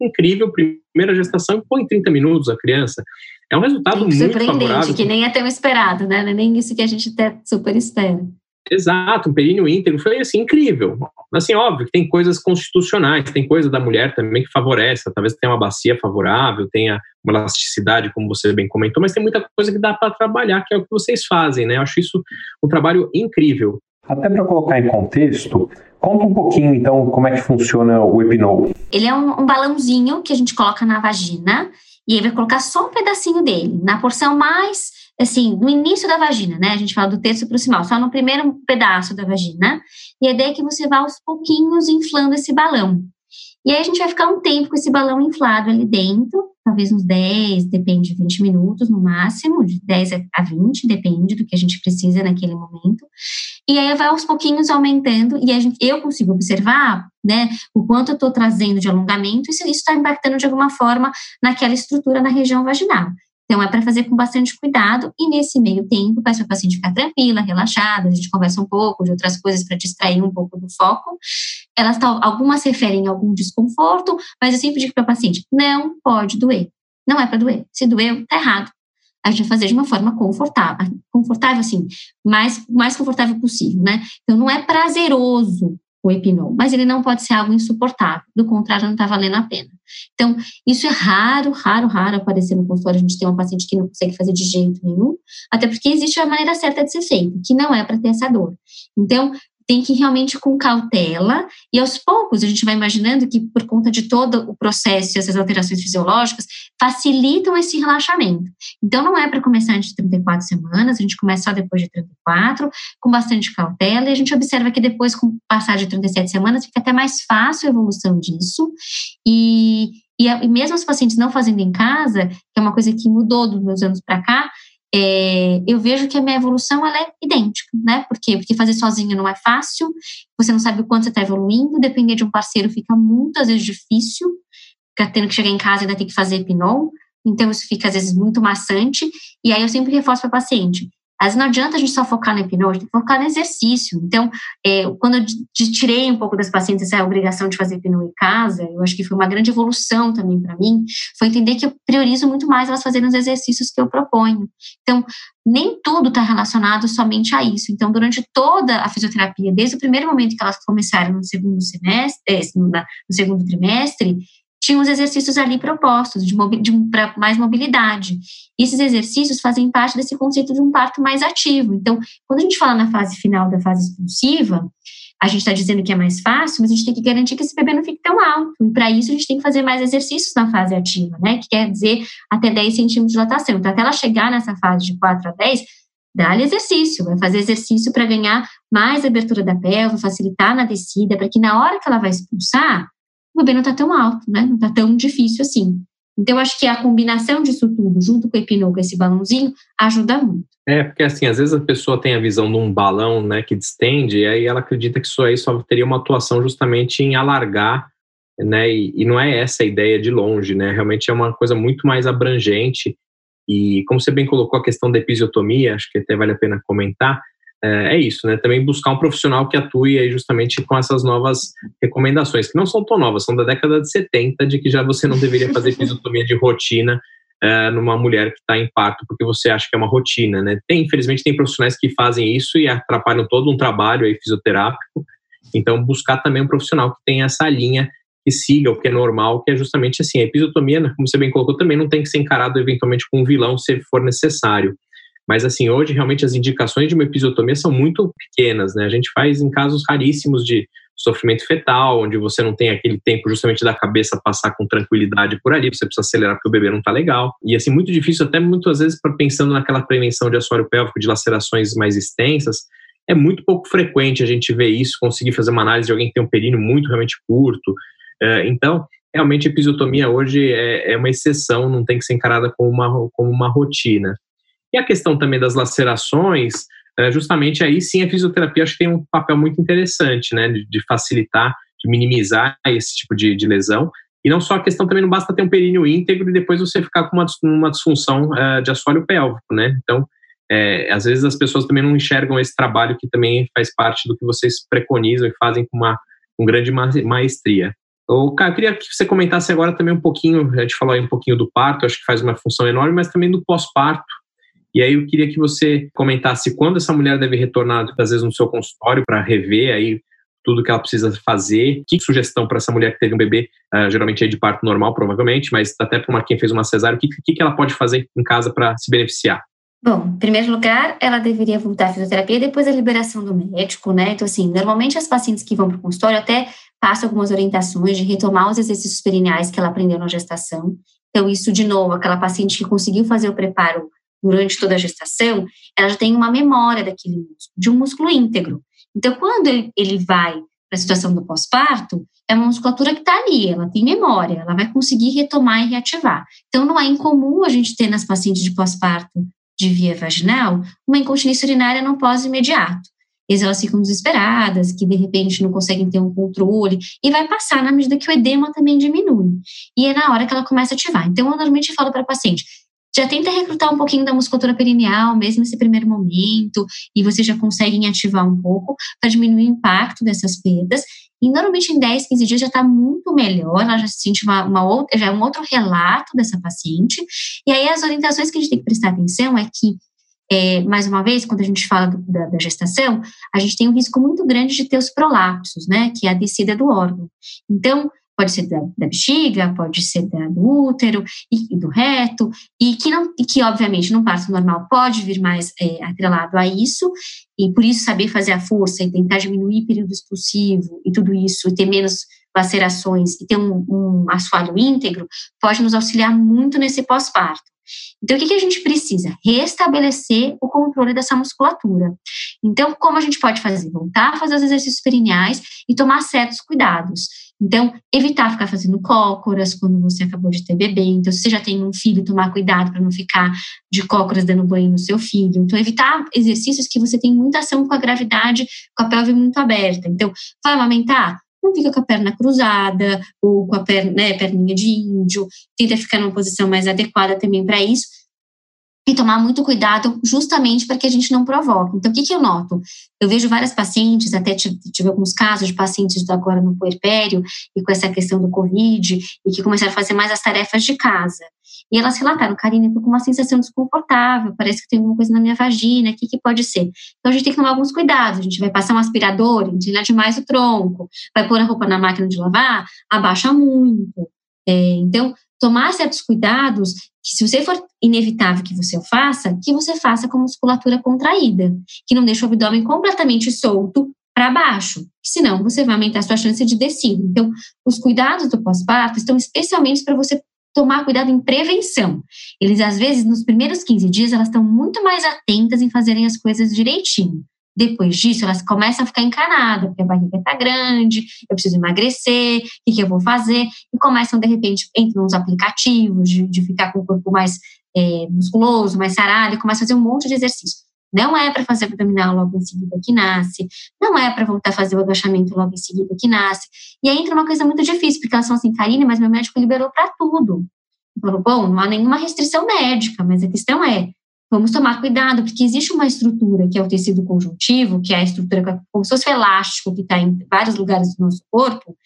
incrível, primeira gestação, põe em 30 minutos a criança. É um resultado muito surpreendente, que nem é tão esperado, né? É nem isso que a gente até super espera. Exato, um períneo íntegro foi assim incrível. Assim, óbvio que tem coisas constitucionais, tem coisa da mulher também que favorece, talvez tenha uma bacia favorável, tenha uma elasticidade, como você bem comentou, mas tem muita coisa que dá para trabalhar, que é o que vocês fazem, né? Eu acho isso um trabalho incrível. Até para colocar em contexto, conta um pouquinho então como é que funciona o Epinol. Ele é um, um balãozinho que a gente coloca na vagina e aí vai colocar só um pedacinho dele, na porção mais assim, no início da vagina, né? A gente fala do terço proximal, só no primeiro pedaço da vagina. E é que você vá aos pouquinhos inflando esse balão. E aí a gente vai ficar um tempo com esse balão inflado ali dentro, talvez uns 10, depende, 20 minutos no máximo, de 10 a 20, depende do que a gente precisa naquele momento. E aí vai aos pouquinhos aumentando e a gente, eu consigo observar, né, o quanto eu estou trazendo de alongamento e se isso está impactando de alguma forma naquela estrutura na região vaginal. Então, é para fazer com bastante cuidado e, nesse meio tempo, peço para a paciente ficar tranquila, relaxada, a gente conversa um pouco de outras coisas para distrair um pouco do foco. Elas algumas referem a algum desconforto, mas eu sempre digo para a paciente: não pode doer. Não é para doer. Se doeu, tá errado. A gente vai fazer de uma forma confortável, confortável assim, mais mais confortável possível, né? Então não é prazeroso o Epinol, mas ele não pode ser algo insuportável, do contrário, não está valendo a pena. Então, isso é raro, raro, raro aparecer no consultório. A gente tem uma paciente que não consegue fazer de jeito nenhum, até porque existe a maneira certa de ser feita, que não é para ter essa dor. Então, tem que ir realmente com cautela e aos poucos a gente vai imaginando que por conta de todo o processo e essas alterações fisiológicas facilitam esse relaxamento. Então não é para começar antes de 34 semanas, a gente começa só depois de 34, com bastante cautela e a gente observa que depois com o passar de 37 semanas fica até mais fácil a evolução disso e e, mesmo os pacientes não fazendo em casa, que é uma coisa que mudou dos meus anos para cá, é, eu vejo que a minha evolução ela é idêntica, né? Por quê? Porque fazer sozinho não é fácil, você não sabe o quanto você está evoluindo, depender de um parceiro fica muitas vezes difícil, fica tendo que chegar em casa e ainda ter que fazer pinol, então isso fica às vezes muito maçante, e aí eu sempre reforço para o paciente, Mas não adianta a gente só focar na hipnose, tem que focar no exercício. Então, é, quando eu tirei um pouco das pacientes essa obrigação de fazer hipnose em casa, eu acho que foi uma grande evolução também para mim, foi entender que eu priorizo muito mais elas fazerem os exercícios que eu proponho. Então, nem tudo está relacionado somente a isso. Então, durante toda a fisioterapia, desde o primeiro momento que elas começaram no segundo semestre, no, no segundo trimestre, tinha os exercícios ali propostos de, de para mais mobilidade. E esses exercícios fazem parte desse conceito de um parto mais ativo. Então, quando a gente fala na fase final da fase expulsiva, a gente está dizendo que é mais fácil, mas a gente tem que garantir que esse bebê não fique tão alto. E para isso a gente tem que fazer mais exercícios na fase ativa, né? Que quer dizer até 10 centímetros de dilatação. Então, até ela chegar nessa fase de 4 a 10, dá-lhe exercício, vai fazer exercício para ganhar mais abertura da pelve, facilitar na descida, para que na hora que ela vai expulsar, o bebê não está tão alto, né? Não está tão difícil assim. Então, acho que a combinação disso tudo, junto com o epinô, com esse balãozinho, ajuda muito. É, porque assim, às vezes a pessoa tem a visão de um balão, né, que distende, e aí ela acredita que isso aí só teria uma atuação justamente em alargar, né, e, e não é essa a ideia de longe, né, realmente é uma coisa muito mais abrangente, e como você bem colocou a questão da episiotomia, acho que até vale a pena comentar, é, é, isso, né? Também buscar um profissional que atue aí justamente com essas novas recomendações, que não são tão novas, são da década de 70, de que já você não deveria fazer fisiotomia de rotina é, numa mulher que está em parto, porque você acha que é uma rotina, né? Tem, infelizmente, tem profissionais que fazem isso e atrapalham todo um trabalho aí fisioterápico. Então, buscar também um profissional que tenha essa linha que siga o que é normal, que é justamente assim, a episiotomia, né, como você bem colocou, também não tem que ser encarado eventualmente com um vilão se for necessário. Mas, assim, hoje realmente as indicações de uma episiotomia são muito pequenas, né? A gente faz em casos raríssimos de sofrimento fetal, onde você não tem aquele tempo justamente da cabeça passar com tranquilidade por ali, você precisa acelerar porque o bebê não está legal. E assim, muito difícil, até muitas vezes, pensando naquela prevenção de assoalho pélvico, de lacerações mais extensas, é muito pouco frequente a gente ver isso, conseguir fazer uma análise de alguém que tem um períneo muito realmente curto. É, então, realmente a episiotomia hoje é, é uma exceção, não tem que ser encarada como uma, como uma rotina. A questão também das lacerações, é, justamente aí sim a fisioterapia acho que tem um papel muito interessante, né, de, facilitar, de minimizar esse tipo de, de, lesão. E não só a questão também não basta ter um períneo íntegro e depois você ficar com uma, uma disfunção uh, de assoalho pélvico, né? Então, é, às vezes as pessoas também não enxergam esse trabalho que também faz parte do que vocês preconizam e fazem com uma com grande maestria. Eu queria que você comentasse agora também um pouquinho, a gente falou aí um pouquinho do parto, acho que faz uma função enorme, mas também do pós-parto, e aí eu queria que você comentasse quando essa mulher deve retornar, às vezes, no seu consultório para rever aí tudo que ela precisa fazer. Que sugestão para essa mulher que teve um bebê, uh, geralmente é de parto normal, provavelmente, mas até para uma quem fez uma cesárea, o que, que, que ela pode fazer em casa para se beneficiar? Bom, em primeiro lugar, ela deveria voltar à fisioterapia depois da liberação do médico, né? Então, assim, normalmente as pacientes que vão para o consultório até passam algumas orientações de retomar os exercícios perineais que ela aprendeu na gestação. Então, isso, de novo, aquela paciente que conseguiu fazer o preparo durante toda a gestação, ela já tem uma memória daquele músculo, de um músculo íntegro. Então, quando ele vai para a situação do pós-parto, é uma musculatura que está ali, ela tem memória, ela vai conseguir retomar e reativar. Então, não é incomum a gente ter nas pacientes de pós-parto de via vaginal uma incontinência urinária não pós-imediato. Elas ficam desesperadas, que de repente não conseguem ter um controle, e vai passar na medida que o edema também diminui. E é na hora que ela começa a ativar. Então, eu normalmente falo para a paciente: já tenta recrutar um pouquinho da musculatura perineal, mesmo nesse primeiro momento, e você já consegue ativar um pouco para diminuir o impacto dessas perdas. E normalmente em 10, 15 dias já está muito melhor, ela já se sente uma, uma outra, já é um outro relato dessa paciente. E aí as orientações que a gente tem que prestar atenção é que é, mais uma vez, quando a gente fala do, da, da, gestação, a gente tem um risco muito grande de ter os prolapsos, né, que é a descida do órgão. Então, pode ser da, da bexiga, pode ser da, do útero e, do reto, e que, não, e que, obviamente, no parto normal pode vir mais é, atrelado a isso, e por isso saber fazer a força e tentar diminuir período expulsivo e tudo isso, e ter menos lacerações e ter um, um assoalho íntegro, pode nos auxiliar muito nesse pós-parto. Então, o que, que a gente precisa? Restabelecer o controle dessa musculatura. Então, como a gente pode fazer? Voltar a fazer os exercícios perineais e tomar certos cuidados. Então, evitar ficar fazendo cócoras quando você acabou de ter bebê. Então, se você já tem um filho, tomar cuidado para não ficar de cócoras dando banho no seu filho. Então, evitar exercícios que você tem muita ação com a gravidade, com a pelve muito aberta. Então, vai amamentar? Não fica com a perna cruzada ou com a perna, né, perninha de índio. Tenta ficar numa posição mais adequada também para isso. E tomar muito cuidado justamente para que a gente não provoque. Então, o que, que eu noto? Eu vejo várias pacientes, até tive, tive, alguns casos de pacientes agora no puerpério e com essa questão do Covid e que começaram a fazer mais as tarefas de casa. E elas relataram, Karine, estou com uma sensação desconfortável, parece que tem alguma coisa na minha vagina, o que, que pode ser? Então a gente tem que tomar alguns cuidados, a gente vai passar um aspirador, inclinar demais o tronco, vai pôr a roupa na máquina de lavar, abaixa muito. É, então, tomar certos cuidados, que se você for inevitável que você o faça, que você faça com musculatura contraída, que não deixe o abdômen completamente solto para baixo, senão você vai aumentar a sua chance de descida. Então, os cuidados do pós-parto estão especialmente para você tomar cuidado em prevenção. Eles, às vezes, nos primeiros 15 dias, elas estão muito mais atentas em fazerem as coisas direitinho. Depois disso, elas começam a ficar encanadas, porque a barriga está grande, eu preciso emagrecer, o que, que, eu vou fazer? E começam, de repente, entram nos aplicativos de, de ficar com o corpo mais é, musculoso, mais sarado, e começam a fazer um monte de exercício. Não é para fazer abdominal logo em seguida que nasce, não é para voltar a fazer o agachamento logo em seguida que nasce. E aí entra uma coisa muito difícil, porque elas são assim, Karine, mas meu médico liberou para tudo. Eu falo, bom, não há nenhuma restrição médica, mas a questão é, Vamos tomar cuidado, porque existe uma estrutura que é o tecido conjuntivo, que é a estrutura como se fosse elástico, que está em vários lugares do nosso corpo,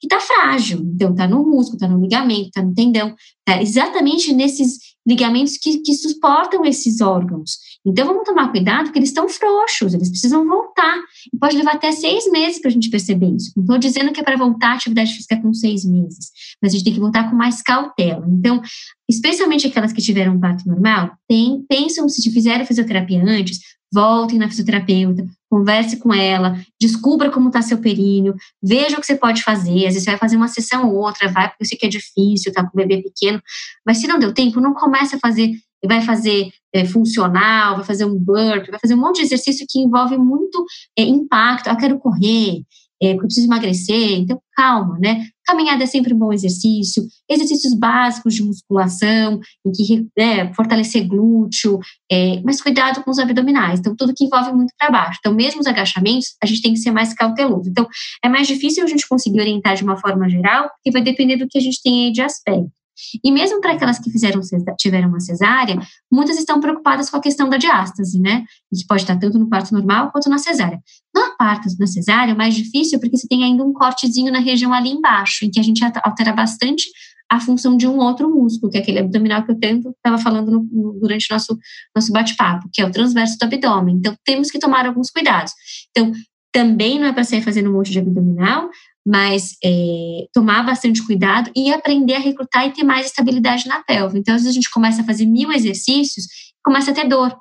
que está frágil. Então, está no músculo, está no ligamento, está no tendão, está exatamente nesses ligamentos que, que suportam esses órgãos. Então, vamos tomar cuidado, porque eles estão frouxos, eles precisam voltar. E pode levar até seis meses para a gente perceber isso. Não estou dizendo que é para voltar à atividade física com seis meses, mas a gente tem que voltar com mais cautela. Então, especialmente aquelas que tiveram um parto normal, tem, pensam se fizeram fisioterapia antes, voltem na fisioterapeuta, converse com ela, descubra como está seu períneo, veja o que você pode fazer. Às vezes você vai fazer uma sessão ou outra, vai porque eu sei que é difícil, tá com o bebê pequeno, mas se não deu tempo, não comece a fazer, vai fazer é, funcional, vai fazer um burp, vai fazer um monte de exercício que envolve muito é, impacto. Ah, quero correr, é, porque eu preciso emagrecer, então calma, né? Caminhada é sempre um bom exercício, exercícios básicos de musculação, em que né, fortalecer glúteo, é, mas cuidado com os abdominais, então tudo que envolve muito para baixo. Então, mesmo os agachamentos, a gente tem que ser mais cauteloso. Então, é mais difícil a gente conseguir orientar de uma forma geral, porque vai depender do que a gente tem aí de aspecto. E mesmo para aquelas que fizeram tiveram uma cesárea, muitas estão preocupadas com a questão da diástase, né? Que pode estar tanto no parto normal quanto na cesárea. No parto, na cesárea, é mais difícil porque você tem ainda um cortezinho na região ali embaixo, em que a gente altera bastante a função de um outro músculo, que é aquele abdominal que eu tanto estava falando no, no, durante o nosso, nosso bate-papo, que é o transverso do abdômen. Então, temos que tomar alguns cuidados. Então, também não é para sair fazendo um monte de abdominal, mas é, tomar bastante cuidado e aprender a recrutar e ter mais estabilidade na pelve. Então, às vezes a gente começa a fazer mil exercícios, começa a ter dor,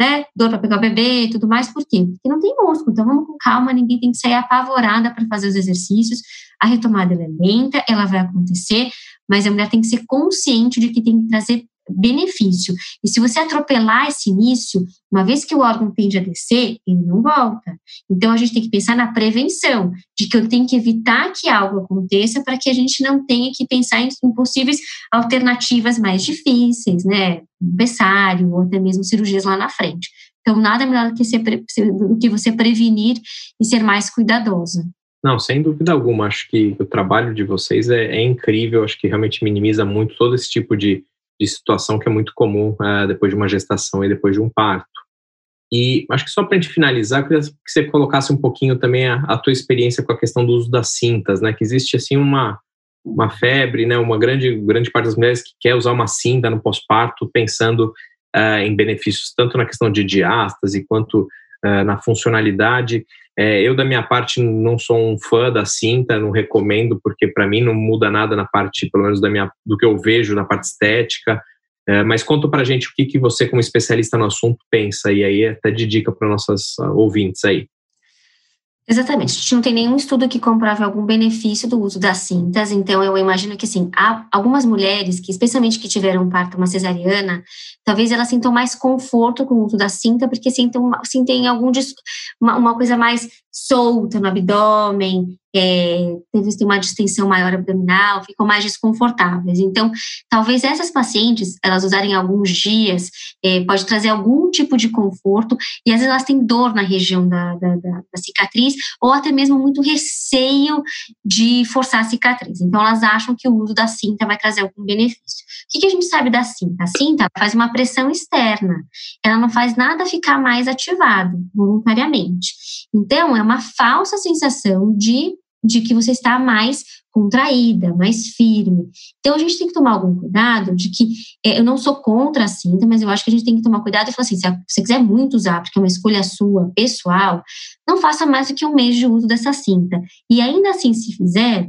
né? Dor para pegar o bebê e tudo mais, por quê? Porque não tem músculo. Então, vamos com calma, ninguém tem que sair apavorada para fazer os exercícios. A retomada é lenta, ela vai acontecer, mas a mulher tem que ser consciente de que tem que trazer benefício. E se você atropelar esse início, uma vez que o órgão tende a descer, ele não volta. Então a gente tem que pensar na prevenção, de que eu tenho que evitar que algo aconteça para que a gente não tenha que pensar em, possíveis alternativas mais difíceis, né? Bessário ou até mesmo cirurgias lá na frente. Então nada melhor do que, ser, do que você prevenir e ser mais cuidadosa. Não, sem dúvida alguma. Acho que o trabalho de vocês é, é incrível. Acho que realmente minimiza muito todo esse tipo de de situação que é muito comum uh, depois de uma gestação e depois de um parto. E acho que só para a gente finalizar, eu queria que você colocasse um pouquinho também a, a, tua experiência com a questão do uso das cintas, né? Que existe assim uma uma febre, né? Uma grande grande parte das mulheres que quer usar uma cinta no pós-parto, pensando uh, em benefícios tanto na questão de diástase quanto uh, na funcionalidade. É, eu, da minha parte, não sou um fã da cinta, não recomendo, porque para mim não muda nada na parte, pelo menos da minha, do que eu vejo na parte estética. É, mas conta para gente o que, que você, como especialista no assunto, pensa, e aí até de dica para nossas uh, ouvintes aí. Exatamente. A gente não tem nenhum estudo que comprove algum benefício do uso das cintas, então eu imagino que, assim, há algumas mulheres que, especialmente que tiveram um parto, uma cesariana, talvez elas sintam mais conforto com o uso da cinta, porque sintam, sentem algum, uma, uma coisa mais solta no abdômen, é, teve uma distensão maior abdominal, ficam mais desconfortáveis. Então, talvez essas pacientes, elas usarem alguns dias, é, pode trazer algum tipo de conforto, e às vezes elas têm dor na região da, da, da, da cicatriz, ou até mesmo muito receio de forçar a cicatriz. Então, elas acham que o uso da cinta vai trazer algum benefício. O que, que a gente sabe da cinta? A cinta faz uma pressão externa, ela não faz nada ficar mais ativado voluntariamente. Então, é uma falsa sensação de de que você está mais contraída, mais firme. Então a gente tem que tomar algum cuidado de que é, eu não sou contra a cinta, mas eu acho que a gente tem que tomar cuidado e falar assim, se você quiser muito usar, porque é uma escolha sua, pessoal, não faça mais do que um mês de uso dessa cinta. E ainda assim, se fizer,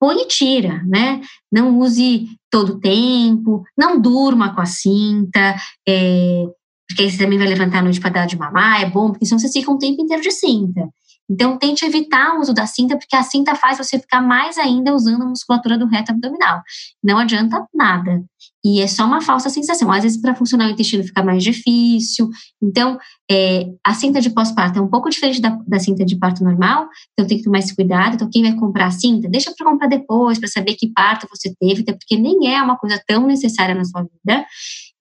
põe e tira, né? Não use todo o tempo, não durma com a cinta, é, porque aí você também vai levantar a noite para dar de mamar, é bom, porque senão você fica um tempo inteiro de cinta. Então, tente evitar o uso da cinta, porque a cinta faz você ficar mais ainda usando a musculatura do reto abdominal. Não adianta nada. E é só uma falsa sensação. Às vezes, para funcionar o intestino fica mais difícil. Então, é, a cinta de pós-parto é um pouco diferente da, da, cinta de parto normal, então tem que tomar esse cuidado. Então, quem vai comprar a cinta, deixa para comprar depois, para saber que parto você teve, porque nem é uma coisa tão necessária na sua vida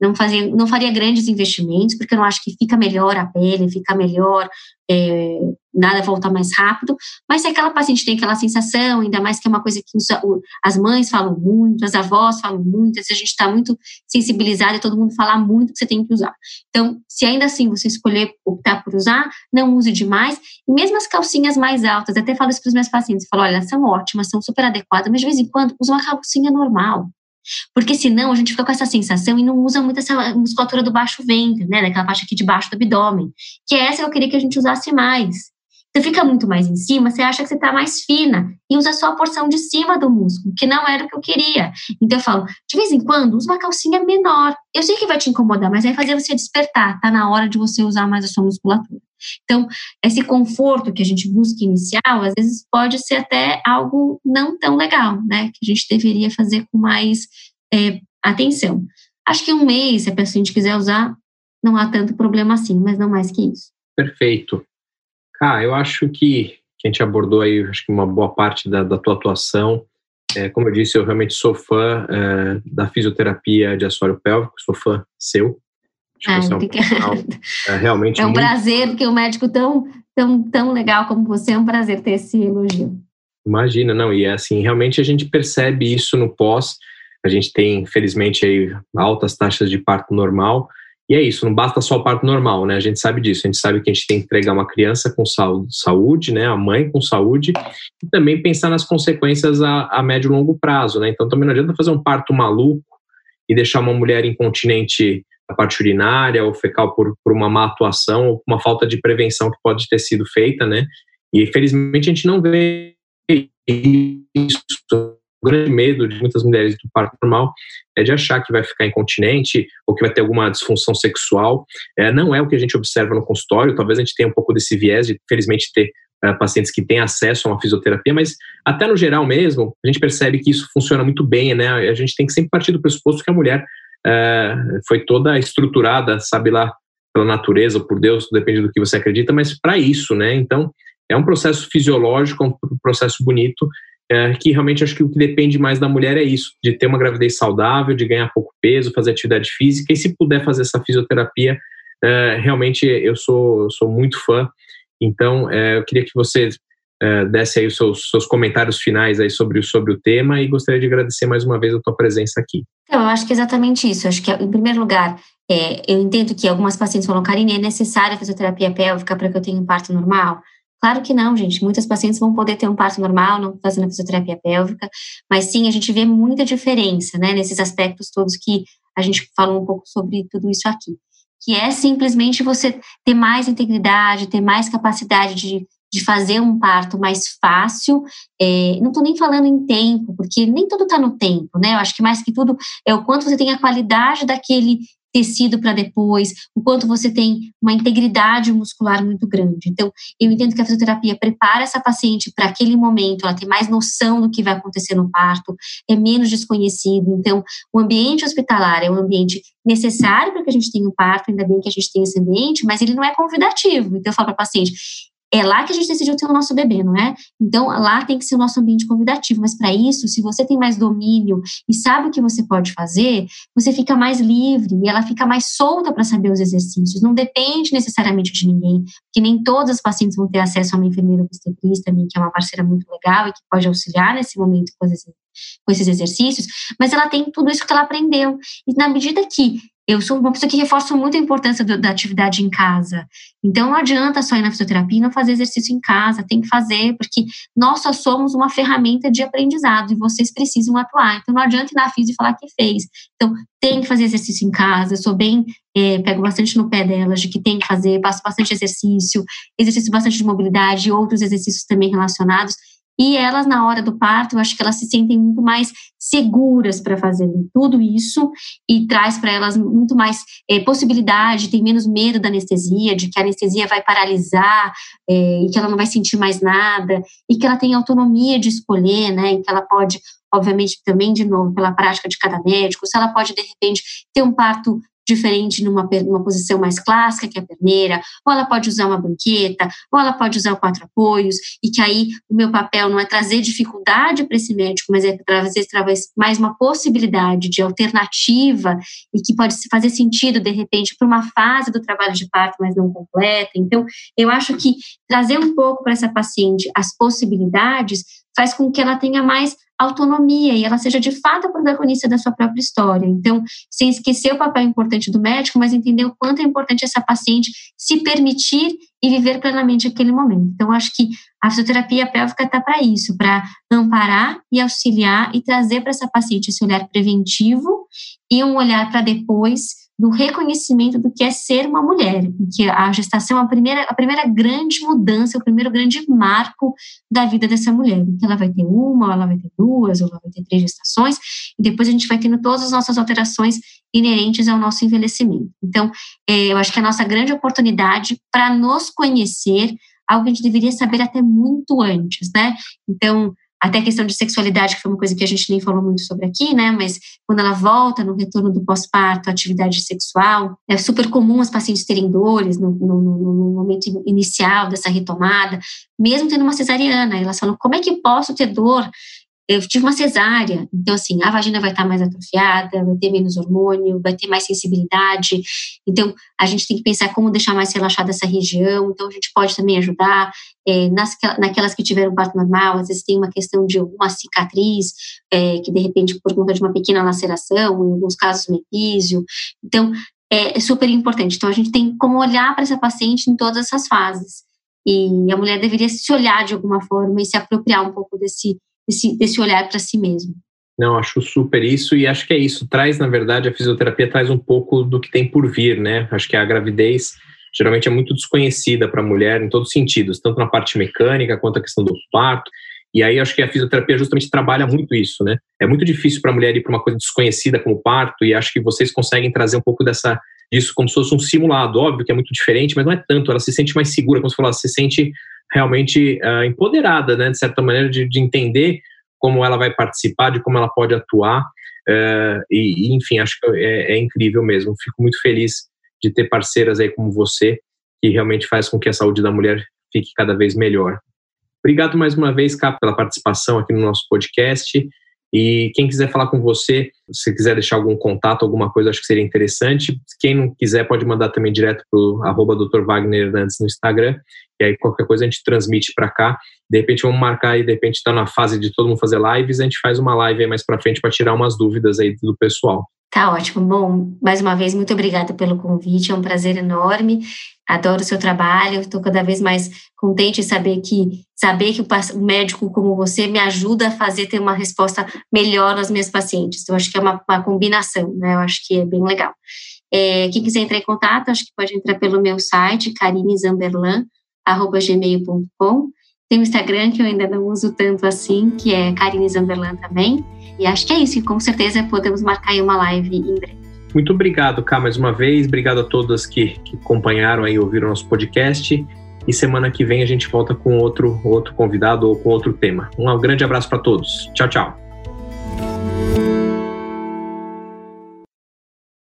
não, fazia, não faria grandes investimentos, porque eu não acho que fica melhor a pele, fica melhor, é, nada volta mais rápido, mas se aquela paciente tem aquela sensação, ainda mais que é uma coisa que as mães falam muito, as avós falam muito, se a gente está muito sensibilizado e todo mundo falar muito que você tem que usar. Então, se ainda assim você escolher optar por usar, não use demais, e mesmo as calcinhas mais altas, até falo isso para os meus pacientes, falo, olha, são ótimas, são super adequadas, mas de vez em quando usa uma calcinha normal, porque senão a gente fica com essa sensação e não usa muito essa musculatura do baixo ventre, né? Daquela parte aqui de baixo do abdômen. Que é essa que eu queria que a gente usasse mais. Você fica muito mais em cima, você acha que você está mais fina e usa só a porção de cima do músculo, que não era o que eu queria. Então eu falo, de vez em quando, usa uma calcinha menor. Eu sei que vai te incomodar, mas vai fazer você despertar. Tá na hora de você usar mais a sua musculatura. Então, esse conforto que a gente busca inicial, às vezes pode ser até algo não tão legal, né? Que a gente deveria fazer com mais é, atenção. Acho que um mês, se a paciente quiser usar, não há tanto problema assim, mas não mais que isso. Perfeito. Cara, eu acho que, que a gente abordou aí, acho que uma boa parte da, da tua atuação. É, como eu disse, eu realmente sou fã é, da fisioterapia de assoalho pélvico, sou fã seu. Ah, é, um é, realmente é um muito... prazer, porque o um médico tão, tão, tão legal como você, é um prazer ter esse elogio. Imagina, não, e é assim, realmente a gente percebe isso no pós, a gente tem, infelizmente, aí, altas taxas de parto normal, e é isso, não basta só o parto normal, né? A gente sabe disso, a gente sabe que a gente tem que entregar uma criança com saúde, né? A mãe com saúde, e também pensar nas consequências a, a médio e longo prazo, né? Então também não adianta fazer um parto maluco e deixar uma mulher incontinente a parte urinária ou fecal por, por uma má atuação ou uma falta de prevenção que pode ter sido feita, né? E infelizmente a gente não vê isso grande medo de muitas mulheres do parto normal é de achar que vai ficar incontinente ou que vai ter alguma disfunção sexual. É, não é o que a gente observa no consultório, talvez a gente tenha um pouco desse viés de, felizmente, ter é, pacientes que têm acesso a uma fisioterapia, mas até no geral mesmo, a gente percebe que isso funciona muito bem, né? A gente tem que sempre partir do pressuposto que a mulher é, foi toda estruturada, sabe lá, pela natureza ou por Deus, depende do que você acredita, mas para isso, né? Então, é um processo fisiológico, um processo bonito é, que realmente acho que o que depende mais da mulher é isso, de ter uma gravidez saudável, de ganhar pouco peso, fazer atividade física e se puder fazer essa fisioterapia, é, realmente eu sou, sou muito fã. Então, é, eu queria que você é, desse aí os seus, seus, comentários finais aí sobre, sobre o tema e gostaria de agradecer mais uma vez a tua presença aqui. Então, eu acho que é exatamente isso. Eu acho que, em primeiro lugar, é, eu entendo que algumas pacientes falam, Karine, é necessária a fisioterapia pélvica para que eu tenha um parto normal? Claro que não, gente. Muitas pacientes vão poder ter um parto normal, não fazendo fisioterapia pélvica, mas sim, a gente vê muita diferença, né, nesses aspectos todos que a gente falou um pouco sobre tudo isso aqui. Que é simplesmente você ter mais integridade, ter mais capacidade de, de fazer um parto mais fácil. É, não estou nem falando em tempo, porque nem tudo está no tempo, né? Eu acho que mais que tudo é o quanto você tem a qualidade daquele tecido para depois, o quanto você tem uma integridade muscular muito grande. Então, eu entendo que a fisioterapia prepara essa paciente para aquele momento, ela tem mais noção do que vai acontecer no parto, é menos desconhecido. Então, o ambiente hospitalar é um ambiente necessário para que a gente tenha um parto, ainda bem que a gente tem esse ambiente, mas ele não é convidativo. Então, eu falo para a paciente, é lá que a gente decidiu ter o nosso bebê, não é? Então, lá tem que ser o nosso ambiente convidativo. Mas para isso, se você tem mais domínio e sabe o que você pode fazer, você fica mais livre e ela fica mais solta para saber os exercícios. Não depende necessariamente de ninguém, porque nem todas as pacientes vão ter acesso a uma enfermeira obstetrista, que é uma parceira muito legal e que pode auxiliar nesse momento com esses exercícios, mas ela tem tudo isso que ela aprendeu. E na medida que eu sou uma pessoa que reforço muito a importância do, da atividade em casa. Então, não adianta só ir na fisioterapia e não fazer exercício em casa, tem que fazer, porque nós só somos uma ferramenta de aprendizado e vocês precisam atuar. Então, não adianta ir na física e falar que fez. Então, tem que fazer exercício em casa. Eu sou bem, é, pego bastante no pé delas de que tem que fazer, passo bastante exercício, exercício bastante de mobilidade e outros exercícios também relacionados. E elas, na hora do parto, eu acho que elas se sentem muito mais seguras para fazer tudo isso e traz para elas muito mais é, possibilidade, tem menos medo da anestesia, de que a anestesia vai paralisar é, e que ela não vai sentir mais nada e que ela tem autonomia de escolher, né? E que ela pode obviamente também de novo pela prática de cada médico, se ela pode de repente ter um parto diferente numa, numa posição mais clássica, que é a perneira, ou ela pode usar uma banqueta, ou ela pode usar quatro apoios, e que aí o meu papel não é trazer dificuldade para esse médico, mas é trazer mais uma possibilidade de alternativa e que pode fazer sentido, de repente, para uma fase do trabalho de parto, mas não completa. Então, eu acho que trazer um pouco para essa paciente as possibilidades faz com que ela tenha mais autonomia e ela seja de fato a protagonista da sua própria história. Então, sem esquecer o papel importante do médico, mas entender o quanto é importante essa paciente se permitir e viver plenamente aquele momento. Então, acho que a fisioterapia pélvica está para isso, para amparar e auxiliar e trazer para essa paciente esse olhar preventivo e um olhar para depois do reconhecimento do que é ser uma mulher, que a gestação é a primeira, a primeira grande mudança, o primeiro grande marco da vida dessa mulher, que ela vai ter uma, ela vai ter duas, ou ela vai ter três gestações, e depois a gente vai tendo todas as nossas alterações inerentes ao nosso envelhecimento. Então, é, eu acho que é a nossa grande oportunidade para nos conhecer, algo que a gente deveria saber até muito antes, né? Então, até a questão de sexualidade, que foi uma coisa que a gente nem falou muito sobre aqui, né? Mas quando ela volta no retorno do pós-parto, atividade sexual, é super comum as pacientes terem dores no, no, no, momento inicial dessa retomada, mesmo tendo uma cesariana. Elas falam: como é que posso ter dor eu tive uma cesárea, então assim, a vagina vai estar mais atrofiada, vai ter menos hormônio, vai ter mais sensibilidade. Então, a gente tem que pensar como deixar mais relaxada essa região. Então, a gente pode também ajudar é, nas, naquelas que tiveram parto normal, às vezes tem uma questão de alguma cicatriz, é, que de repente, por conta de uma pequena laceração, em alguns casos, um. Então, é, é super importante. Então, a gente tem como olhar para essa paciente em todas essas fases. E a mulher deveria se olhar de alguma forma e se apropriar um pouco desse desse, desse olhar para si mesmo. Não, acho super isso e acho que é isso. Traz, na verdade, a fisioterapia traz um pouco do que tem por vir, né? Acho que a gravidez geralmente é muito desconhecida para a mulher em todos os sentidos, tanto na parte mecânica quanto a questão do parto. E aí acho que a fisioterapia justamente trabalha muito isso, né? É muito difícil para a mulher ir para uma coisa desconhecida como parto e acho que vocês conseguem trazer um pouco dessa disso como se fosse um simulado. Óbvio que é muito diferente, mas não é tanto. Ela se sente mais segura, como você falou, ela se sente realmente uh, empoderada, né, de certa maneira, de, de, entender como ela vai participar, de como ela pode atuar. Uh, e, e, enfim, acho que é, é, incrível mesmo. Fico muito feliz de ter parceiras aí como você, que realmente faz com que a saúde da mulher fique cada vez melhor. Obrigado mais uma vez, Cap, pela participação aqui no nosso podcast. E quem quiser falar com você, se quiser deixar algum contato, alguma coisa, acho que seria interessante. Quem não quiser, pode mandar também direto para o Dr. Wagner Hernandes no Instagram. E aí qualquer coisa a gente transmite para cá. De repente vamos marcar aí, de repente está na fase de todo mundo fazer lives, a gente faz uma live aí mais para frente para tirar umas dúvidas aí do pessoal. Tá ótimo. Bom, mais uma vez, muito obrigada pelo convite. É um prazer enorme. Adoro o seu trabalho. Estou cada vez mais contente em saber que saber que o médico como você me ajuda a fazer ter uma resposta melhor nas minhas pacientes. Então, acho que é uma, uma combinação, né? Eu acho que é bem legal. É, quem quiser entrar em contato, acho que pode entrar pelo meu site, carinezamberlan.gmail.com. Tem o Instagram, que eu ainda não uso tanto assim, que é Karine Zamberlan também. E acho que é isso, e com certeza podemos marcar aí uma live em breve. Muito obrigado, Cá, mais uma vez. Obrigado a todas que, que acompanharam aí, ouviram nosso podcast. E semana que vem a gente volta com outro, outro convidado ou com outro tema. Um grande abraço para todos. Tchau, tchau.